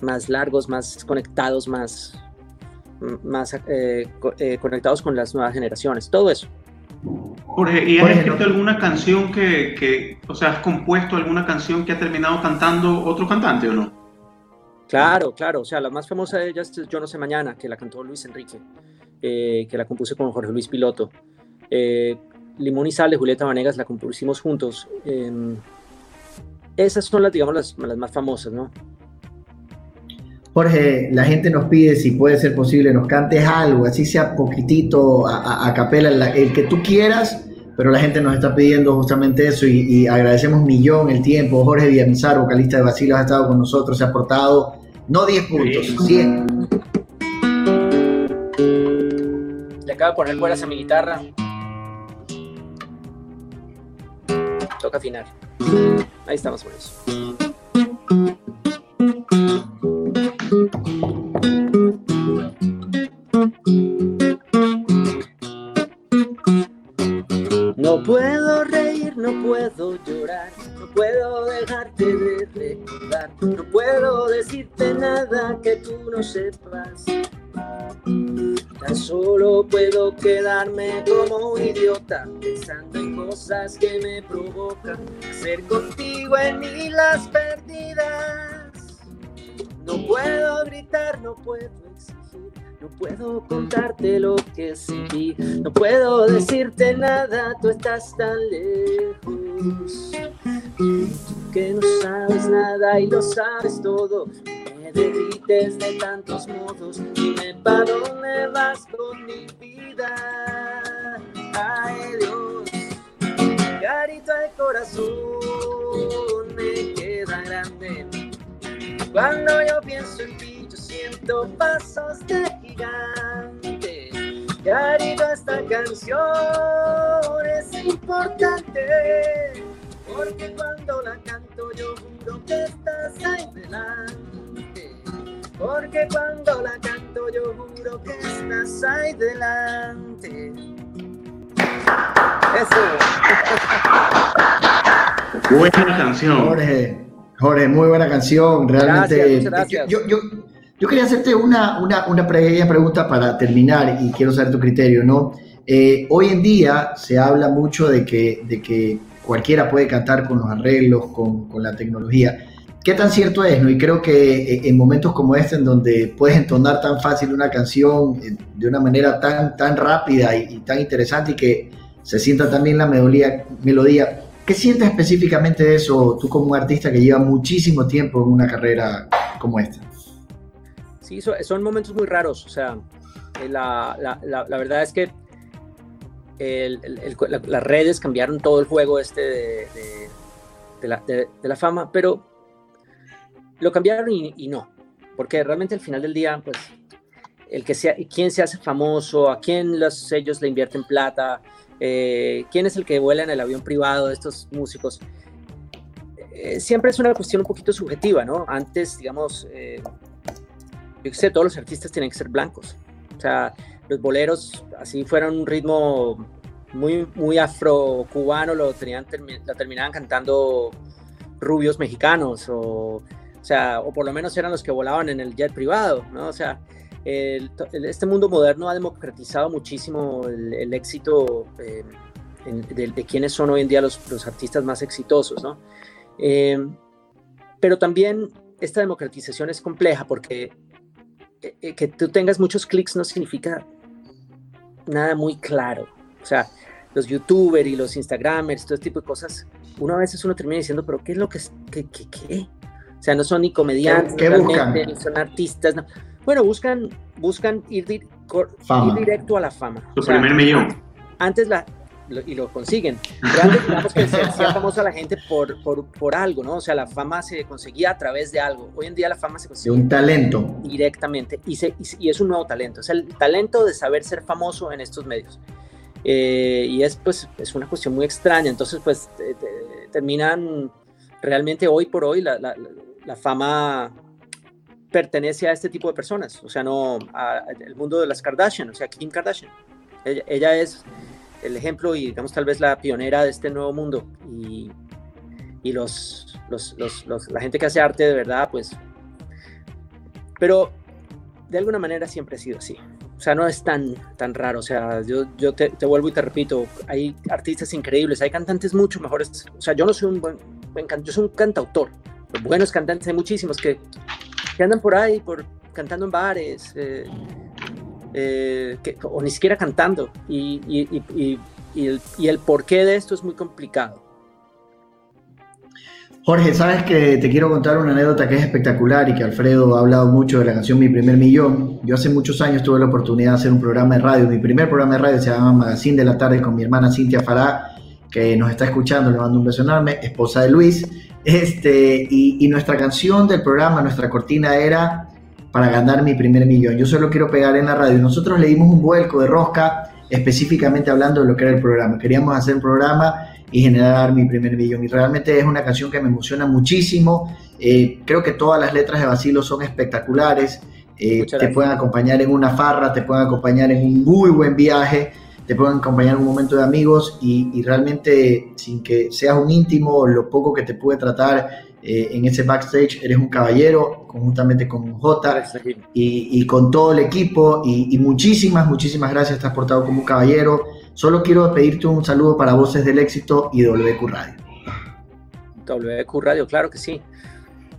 más largos, más conectados, más, más eh, eh, conectados con las nuevas generaciones, todo eso. Jorge, ¿y has escrito alguna canción que, o sea, has compuesto alguna canción que ha terminado cantando otro cantante o no? Claro, claro, o sea, la más famosa de ellas es Yo no sé mañana, que la cantó Luis Enrique, eh, que la compuse con Jorge Luis Piloto. Eh, Limón y Sal de Julieta Vanegas la compusimos juntos. Em, esas son las, digamos, las, las más famosas, ¿no? Jorge, la gente nos pide si puede ser posible, nos cantes algo, así sea poquitito a, capela, el que tú quieras, pero la gente nos está pidiendo justamente eso y, agradecemos millón el tiempo. Jorge Villamizar, vocalista de Basilio, ha estado con nosotros, se ha aportado no 10 puntos, 100. Le acabo de poner cuerdas a mi guitarra. Toca afinar. Ahí estamos por eso. No puedo reír, no puedo llorar, no puedo dejarte de recordar, no puedo decirte nada que tú no sepas. Tan solo puedo quedarme como un idiota, pensando en cosas que me provocan, ser contigo en mí las perdidas. No puedo gritar, no puedo exigir, no puedo contarte lo que sentí, no puedo decirte nada, tú estás tan lejos. que no sabes nada y lo sabes todo. Me derrites de tantos modos, dime para dónde vas con mi vida. Ay Dios, carito al corazón me queda grande. Cuando yo pienso en ti, siento pasos de gigante. Carito, esta canción es importante porque cuando la canto yo juro que estás ahí delante. Porque cuando la canto yo juro que estás ahí delante. Eso. Buena canción. Jorge, Jorge, muy buena canción. Realmente. Gracias, muchas gracias. Yo, yo, yo quería hacerte una, una, una pequeña pregunta para terminar y quiero saber tu criterio, ¿no? Eh, hoy en día se habla mucho de que, de que cualquiera puede cantar con los arreglos, con, con, la tecnología. ¿Qué tan cierto es? ¿no? Y creo que eh, en momentos como este, en donde puedes entonar tan fácil una canción eh, de una manera tan, tan rápida y, y tan interesante y que se sienta también la melodía, melodía, ¿qué sientes específicamente de eso tú como un artista que lleva muchísimo tiempo en una carrera como esta? Sí, son momentos muy raros. O sea, la, la, la, la verdad es que las redes cambiaron todo el juego este de, la, de, la, fama, pero lo cambiaron y, y, no, porque realmente al final del día, pues, el que sea, quién se hace famoso, a quién los sellos le invierten plata, eh, quién es el que vuela en el avión privado de estos músicos, eh, siempre es una cuestión un poquito subjetiva, ¿no? Antes, digamos, eh, yo sé, todos los artistas tienen que ser blancos, o sea, los boleros así fueron un ritmo muy, muy afro-cubano, lo, terminaban cantando rubios mexicanos, o, o, sea, o por lo menos eran los que volaban en el jet privado, ¿no? O sea, este mundo moderno ha democratizado muchísimo el, éxito eh, de, de, quiénes son hoy en día los, los artistas más exitosos, ¿no? Eh, pero también esta democratización es compleja porque que tú tengas muchos clics no significa nada muy claro. O sea, los youtubers y los instagramers, todo este tipo de cosas, uno a veces uno termina diciendo, pero ¿qué es lo que es? ¿Qué? qué, qué? O sea, no son ni comediantes, ¿Qué, qué buscan? ni son artistas. No. Bueno, buscan, buscan ir, ir, ir, directo a la fama. Su o sea, primer millón. Antes la, lo, y lo consiguen. Antes, digamos que famoso a la gente por, por, por, algo, ¿no? O sea, la fama se conseguía a través de algo. Hoy en día la fama se consigue. De un talento. Directamente. Y, se, y, y es un nuevo talento. Sea, el talento de saber ser famoso en estos medios. Eh, y es, pues, es una cuestión muy extraña. Entonces, pues, te, te, terminan realmente hoy por hoy la, la, la, fama pertenece a este tipo de personas. O sea, no al mundo de las Kardashian, o sea, Kim Kardashian. Ella, ella es el ejemplo y digamos tal vez la pionera de este nuevo mundo. Y, y los, los, los, la gente que hace arte de verdad pues pero de alguna manera siempre ha sido así. O sea no es tan tan raro. O sea yo, yo te, vuelvo y te repito hay artistas increíbles hay cantantes mucho mejores. O sea yo no soy un buen, buen yo soy un cantautor. Los buenos cantantes hay muchísimos que, que andan por ahí por cantando en bares eh, eh, que, o ni siquiera cantando. Y, el, porqué de esto es muy complicado. Jorge, sabes que te quiero contar una anécdota que es espectacular y que Alfredo ha hablado mucho de la canción Mi Primer Millón. Yo hace muchos años tuve la oportunidad de hacer un programa de radio. Mi primer programa de radio se llama Magazine de la Tarde con mi hermana Cintia Fará, que nos está escuchando. Le mando un beso enorme, esposa de Luis. Este, y nuestra canción del programa, nuestra cortina era para ganar mi primer millón. Yo solo quiero pegar en la radio. Nosotros le dimos un vuelco de rosca específicamente hablando de lo que era el programa. Queríamos hacer un programa y generar mi primer millón. Y realmente es una canción que me emociona muchísimo. Eh, creo que todas las letras de Basilo son espectaculares. Eh, te pueden acompañar en una farra, te pueden acompañar en un muy buen viaje, te pueden acompañar en un momento de amigos y, y realmente sin que seas un íntimo, lo poco que te puede tratar eh, en ese backstage eres un caballero, conjuntamente con J y, y, con todo el equipo. Y, y, muchísimas, muchísimas gracias, te has portado como un caballero. Solo quiero pedirte un saludo para Voces del Éxito y WQ Radio. WQ Radio, claro que sí.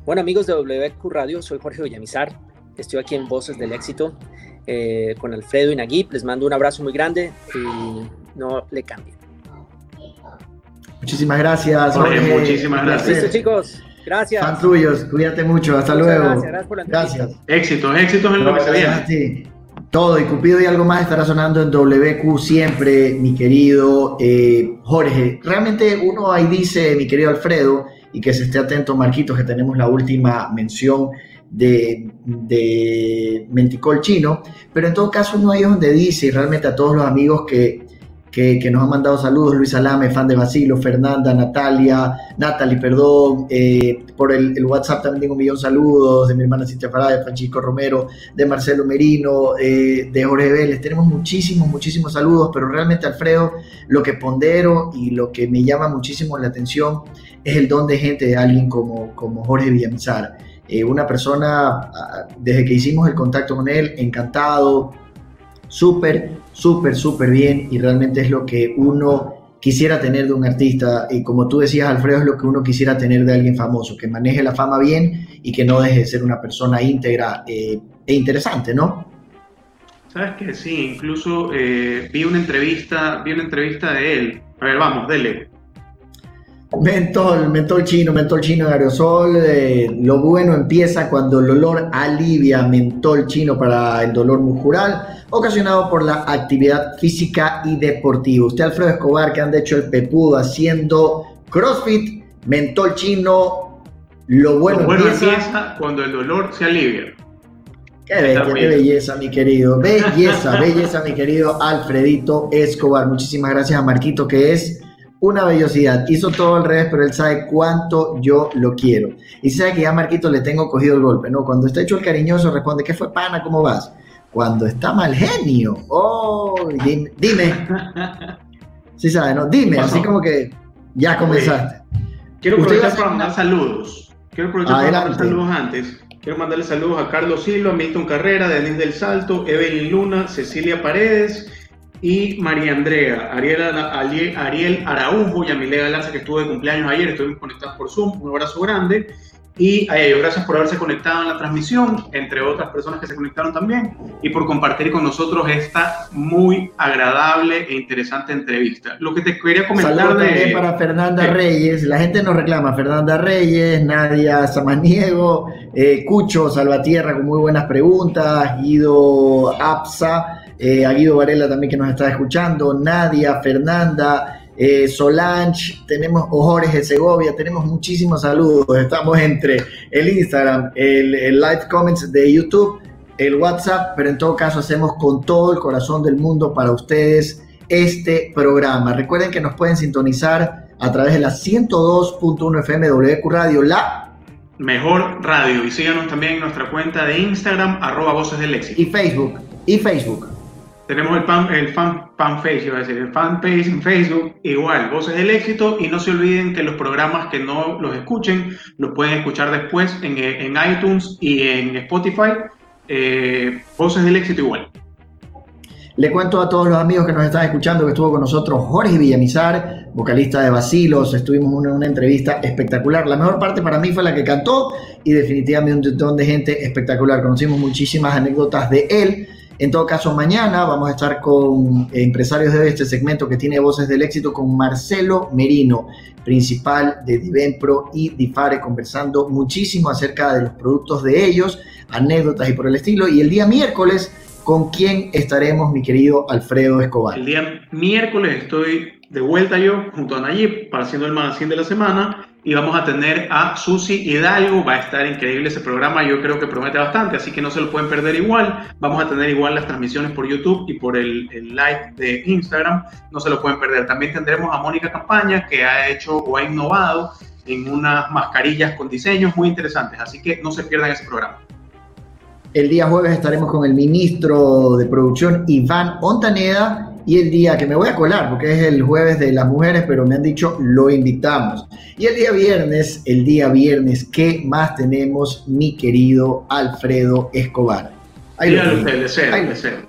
Bueno, amigos de WQ Radio, soy Jorge Villamizar. Estoy aquí en Voces del Éxito eh, con Alfredo y Naguib. Les mando un abrazo muy grande y no le cambien. Muchísimas gracias. Jorge, muchísimas gracias. Listo, chicos. Gracias. Fan tuyos, cuídate mucho, hasta luego. Gracias, gracias por la Gracias. Éxitos, éxitos en lo que se viene. Todo, y Cupido y algo más estará sonando en WQ siempre, mi querido eh, Jorge. Realmente uno ahí dice, mi querido Alfredo, y que se esté atento, Marquitos, que tenemos la última mención de, de Menticol Chino, pero en todo caso uno ahí es donde dice, y realmente a todos los amigos que que, nos han mandado saludos, Luis Alame, fan de Basilo, Fernanda, Natalia, Natalie, perdón, eh, por el, WhatsApp también tengo un millón de saludos, de mi hermana Cintia Farada, de Francisco Romero, de Marcelo Merino, eh, de Jorge Vélez, tenemos muchísimos, muchísimos saludos, pero realmente Alfredo, lo que pondero y lo que me llama muchísimo la atención es el don de gente de alguien como, como Jorge Villamizar. Eh, una persona, ah, desde que hicimos el contacto con él, encantado, súper, súper, súper bien y realmente es lo que uno quisiera tener de un artista y como tú decías Alfredo es lo que uno quisiera tener de alguien famoso, que maneje la fama bien y que no deje de ser una persona íntegra eh, e interesante, ¿no? Sabes que sí, incluso eh, vi una entrevista, vi una entrevista de él. A ver, vamos, dele. Mentol, mentol chino, mentol chino en aerosol. Eh, lo bueno empieza cuando el olor alivia mentol chino para el dolor muscular ocasionado por la actividad física y deportiva. Usted, Alfredo Escobar, que han hecho el pepudo haciendo CrossFit, mentol chino, lo bueno, empieza, cuando el dolor se alivia. Qué, qué, belleza, mi querido. Belleza, belleza, mi querido Alfredito Escobar. Muchísimas gracias a Marquito, que es una vellosidad. Hizo todo al revés, pero él sabe cuánto yo lo quiero. Y sabe que ya Marquito le tengo cogido el golpe, ¿no? Cuando está hecho el cariñoso, responde, ¿qué fue, pana? ¿Cómo vas? Cuando está mal genio, oh, dime. dime. Sí sabe, ¿no? Dime, así como que ya comenzaste. Quiero aprovechar para mandar saludos. Quiero aprovechar para mandar saludos antes. Quiero mandarle saludos a Carlos Silva, Milton Carrera, Denis del Salto, Evelyn Luna, Cecilia Paredes, y María Andrea, Ariel, Ariel, Araújo y Amilega Galarza, que estuvo de cumpleaños ayer, estuvimos conectados por Zoom, un abrazo grande. Y a ellos, gracias por haberse conectado en la transmisión, entre otras personas que se conectaron también, y por compartir con nosotros esta muy agradable e interesante entrevista. Lo que te quería comentar de... para Fernanda Reyes, la gente nos reclama, Fernanda Reyes, Nadia Samaniego, eh, Cucho Salvatierra con muy buenas preguntas, Guido Apsa, eh, a Guido Varela también que nos está escuchando, Nadia, Fernanda, eh, Solange, tenemos Ojores de Segovia, tenemos muchísimos saludos. Estamos entre el Instagram, el, live comments de YouTube, el WhatsApp, pero en todo caso hacemos con todo el corazón del mundo para ustedes este programa. Recuerden que nos pueden sintonizar a través de la 102.1 FM WQ Radio, la mejor radio. Y síganos también en nuestra cuenta de Instagram, arroba voces del éxito. Y Facebook, y Facebook. Tenemos el, fan, el fan, fanpage, iba a decir, el fanpage en Facebook, igual, Voces del Éxito, y no se olviden que los programas que no los escuchen, los pueden escuchar después en, en iTunes y en Spotify, eh, Voces del Éxito igual. Le cuento a todos los amigos que nos están escuchando que estuvo con nosotros Jorge Villamizar, vocalista de Basilos. Estuvimos en una, una, entrevista espectacular. La mejor parte para mí fue la que cantó y definitivamente un montón de gente espectacular. Conocimos muchísimas anécdotas de él. En todo caso, mañana vamos a estar con empresarios de este segmento que tiene voces del éxito con Marcelo Merino, principal de Divenpro y Difare, conversando muchísimo acerca de los productos de ellos, anécdotas y por el estilo. Y el día miércoles, ¿con quién estaremos, mi querido Alfredo Escobar? El día miércoles estoy de vuelta yo junto a Nayib para haciendo el magazine de la semana y vamos a tener a Susi Hidalgo. Va a estar increíble ese programa, yo creo que promete bastante, así que no se lo pueden perder igual. Vamos a tener igual las transmisiones por YouTube y por el, live de Instagram, no se lo pueden perder. También tendremos a Mónica Campaña, que ha hecho o ha innovado en unas mascarillas con diseños muy interesantes, así que no se pierdan ese programa. El día jueves estaremos con el ministro de Producción Iván Ontaneda y el día que me voy a colar, porque es el jueves de las mujeres, pero me han dicho lo invitamos. Y el día viernes, el día viernes, ¿qué más tenemos, mi querido Alfredo Escobar? Ahí lo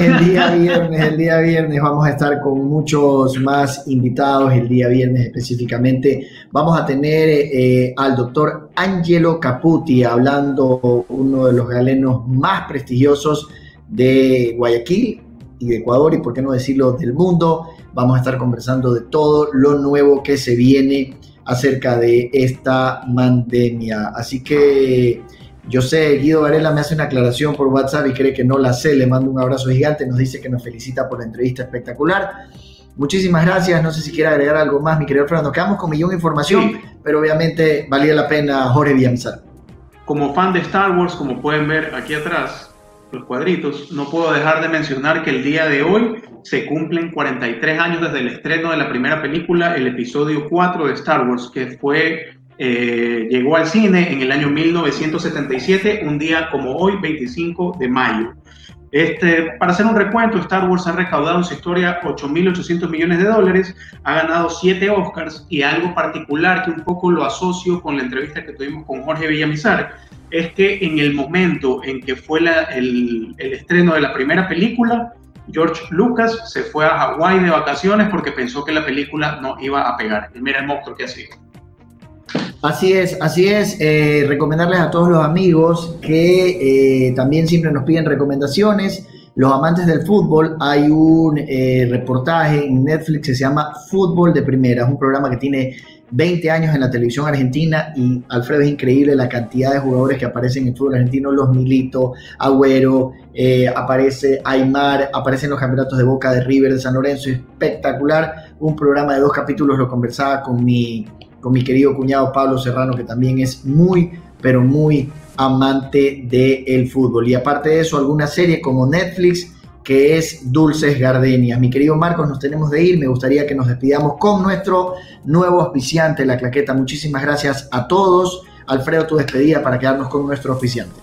El día viernes, el día viernes vamos a estar con muchos más invitados. El día viernes específicamente vamos a tener eh, al doctor Angelo Caputi hablando uno de los galenos más prestigiosos de Guayaquil, y de Ecuador y por qué no decirlo del mundo. Vamos a estar conversando de todo lo nuevo que se viene acerca de esta pandemia. Así que yo sé, Guido Varela me hace una aclaración por WhatsApp y cree que no la sé. Le mando un abrazo gigante, nos dice que nos felicita por la entrevista espectacular. Muchísimas gracias. No sé si quiere agregar algo más, mi querido Fernando. Quedamos con millón de información, pero obviamente valía la pena Jorge Villamizar. Como fan de Star Wars, como pueden ver aquí atrás, los cuadritos, no puedo dejar de mencionar que el día de hoy se cumplen 43 años desde el estreno de la primera película, el episodio 4 de Star Wars, que fue eh, llegó al cine en el año 1977, un día como hoy, 25 de mayo. Este, para hacer un recuento, Star Wars ha recaudado en su historia 8.800 millones de dólares, ha ganado 7 Oscars y algo particular que un poco lo asocio con la entrevista que tuvimos con Jorge Villamizar, es que en el momento en que fue el, el estreno de la primera película, George Lucas se fue a Hawái de vacaciones porque pensó que la película no iba a pegar. Y mira el monstruo que ha sido. Así es, así es. Eh, recomendarles a todos los amigos que eh, también siempre nos piden recomendaciones. Los amantes del fútbol, hay un eh, reportaje en Netflix que se llama Fútbol de Primera. Es un programa que tiene 20 años en la televisión argentina y Alfredo es increíble la cantidad de jugadores que aparecen en el fútbol argentino, los Milito, Agüero, aparece Aymar, aparecen los campeonatos de Boca de River, de San Lorenzo, espectacular, un programa de dos capítulos, lo conversaba con mi con mi querido cuñado Pablo Serrano, que también es muy, pero muy amante del fútbol. Y aparte de eso, alguna serie como Netflix, que es Dulces Gardenias. Mi querido Marcos, nos tenemos de ir. Me gustaría que nos despidamos con nuestro nuevo auspiciante, La Claqueta. Muchísimas gracias a todos. Alfredo, tu despedida para quedarnos con nuestro auspiciante.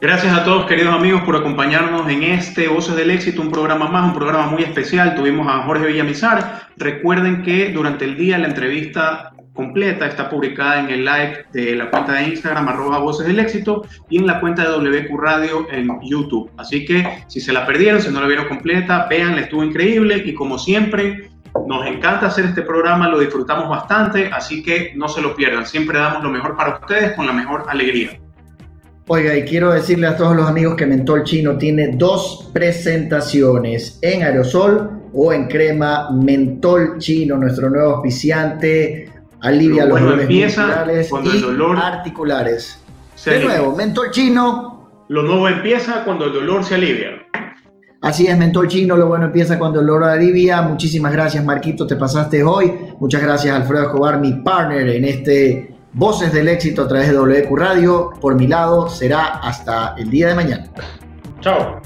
Gracias a todos, queridos amigos, por acompañarnos en este Voces del Éxito, un programa más, un programa muy especial. Tuvimos a Jorge Villamizar. Recuerden que durante el día la entrevista completa está publicada en el live de la cuenta de Instagram, arroba Voces del Éxito, y en la cuenta de WQ Radio en YouTube. Así que si se la perdieron, si no la vieron completa, vean, estuvo increíble y como siempre, nos encanta hacer este programa, lo disfrutamos bastante, así que no se lo pierdan. Siempre damos lo mejor para ustedes con la mejor alegría. Oiga, y quiero decirle a todos los amigos que Mentol Chino tiene dos presentaciones en aerosol o en crema. Mentol Chino, nuestro nuevo auspiciante alivia los dolores y dolor articulares. de nuevo, mentol chino. Lo nuevo empieza cuando el dolor se alivia. Así es, mentol chino, lo bueno empieza cuando el dolor alivia. Muchísimas gracias, Marquito, te pasaste hoy. Muchas gracias, Alfredo Escobar, mi partner en este Voces del Éxito a través de WQ Radio. Por mi lado, será hasta el día de mañana. Chao.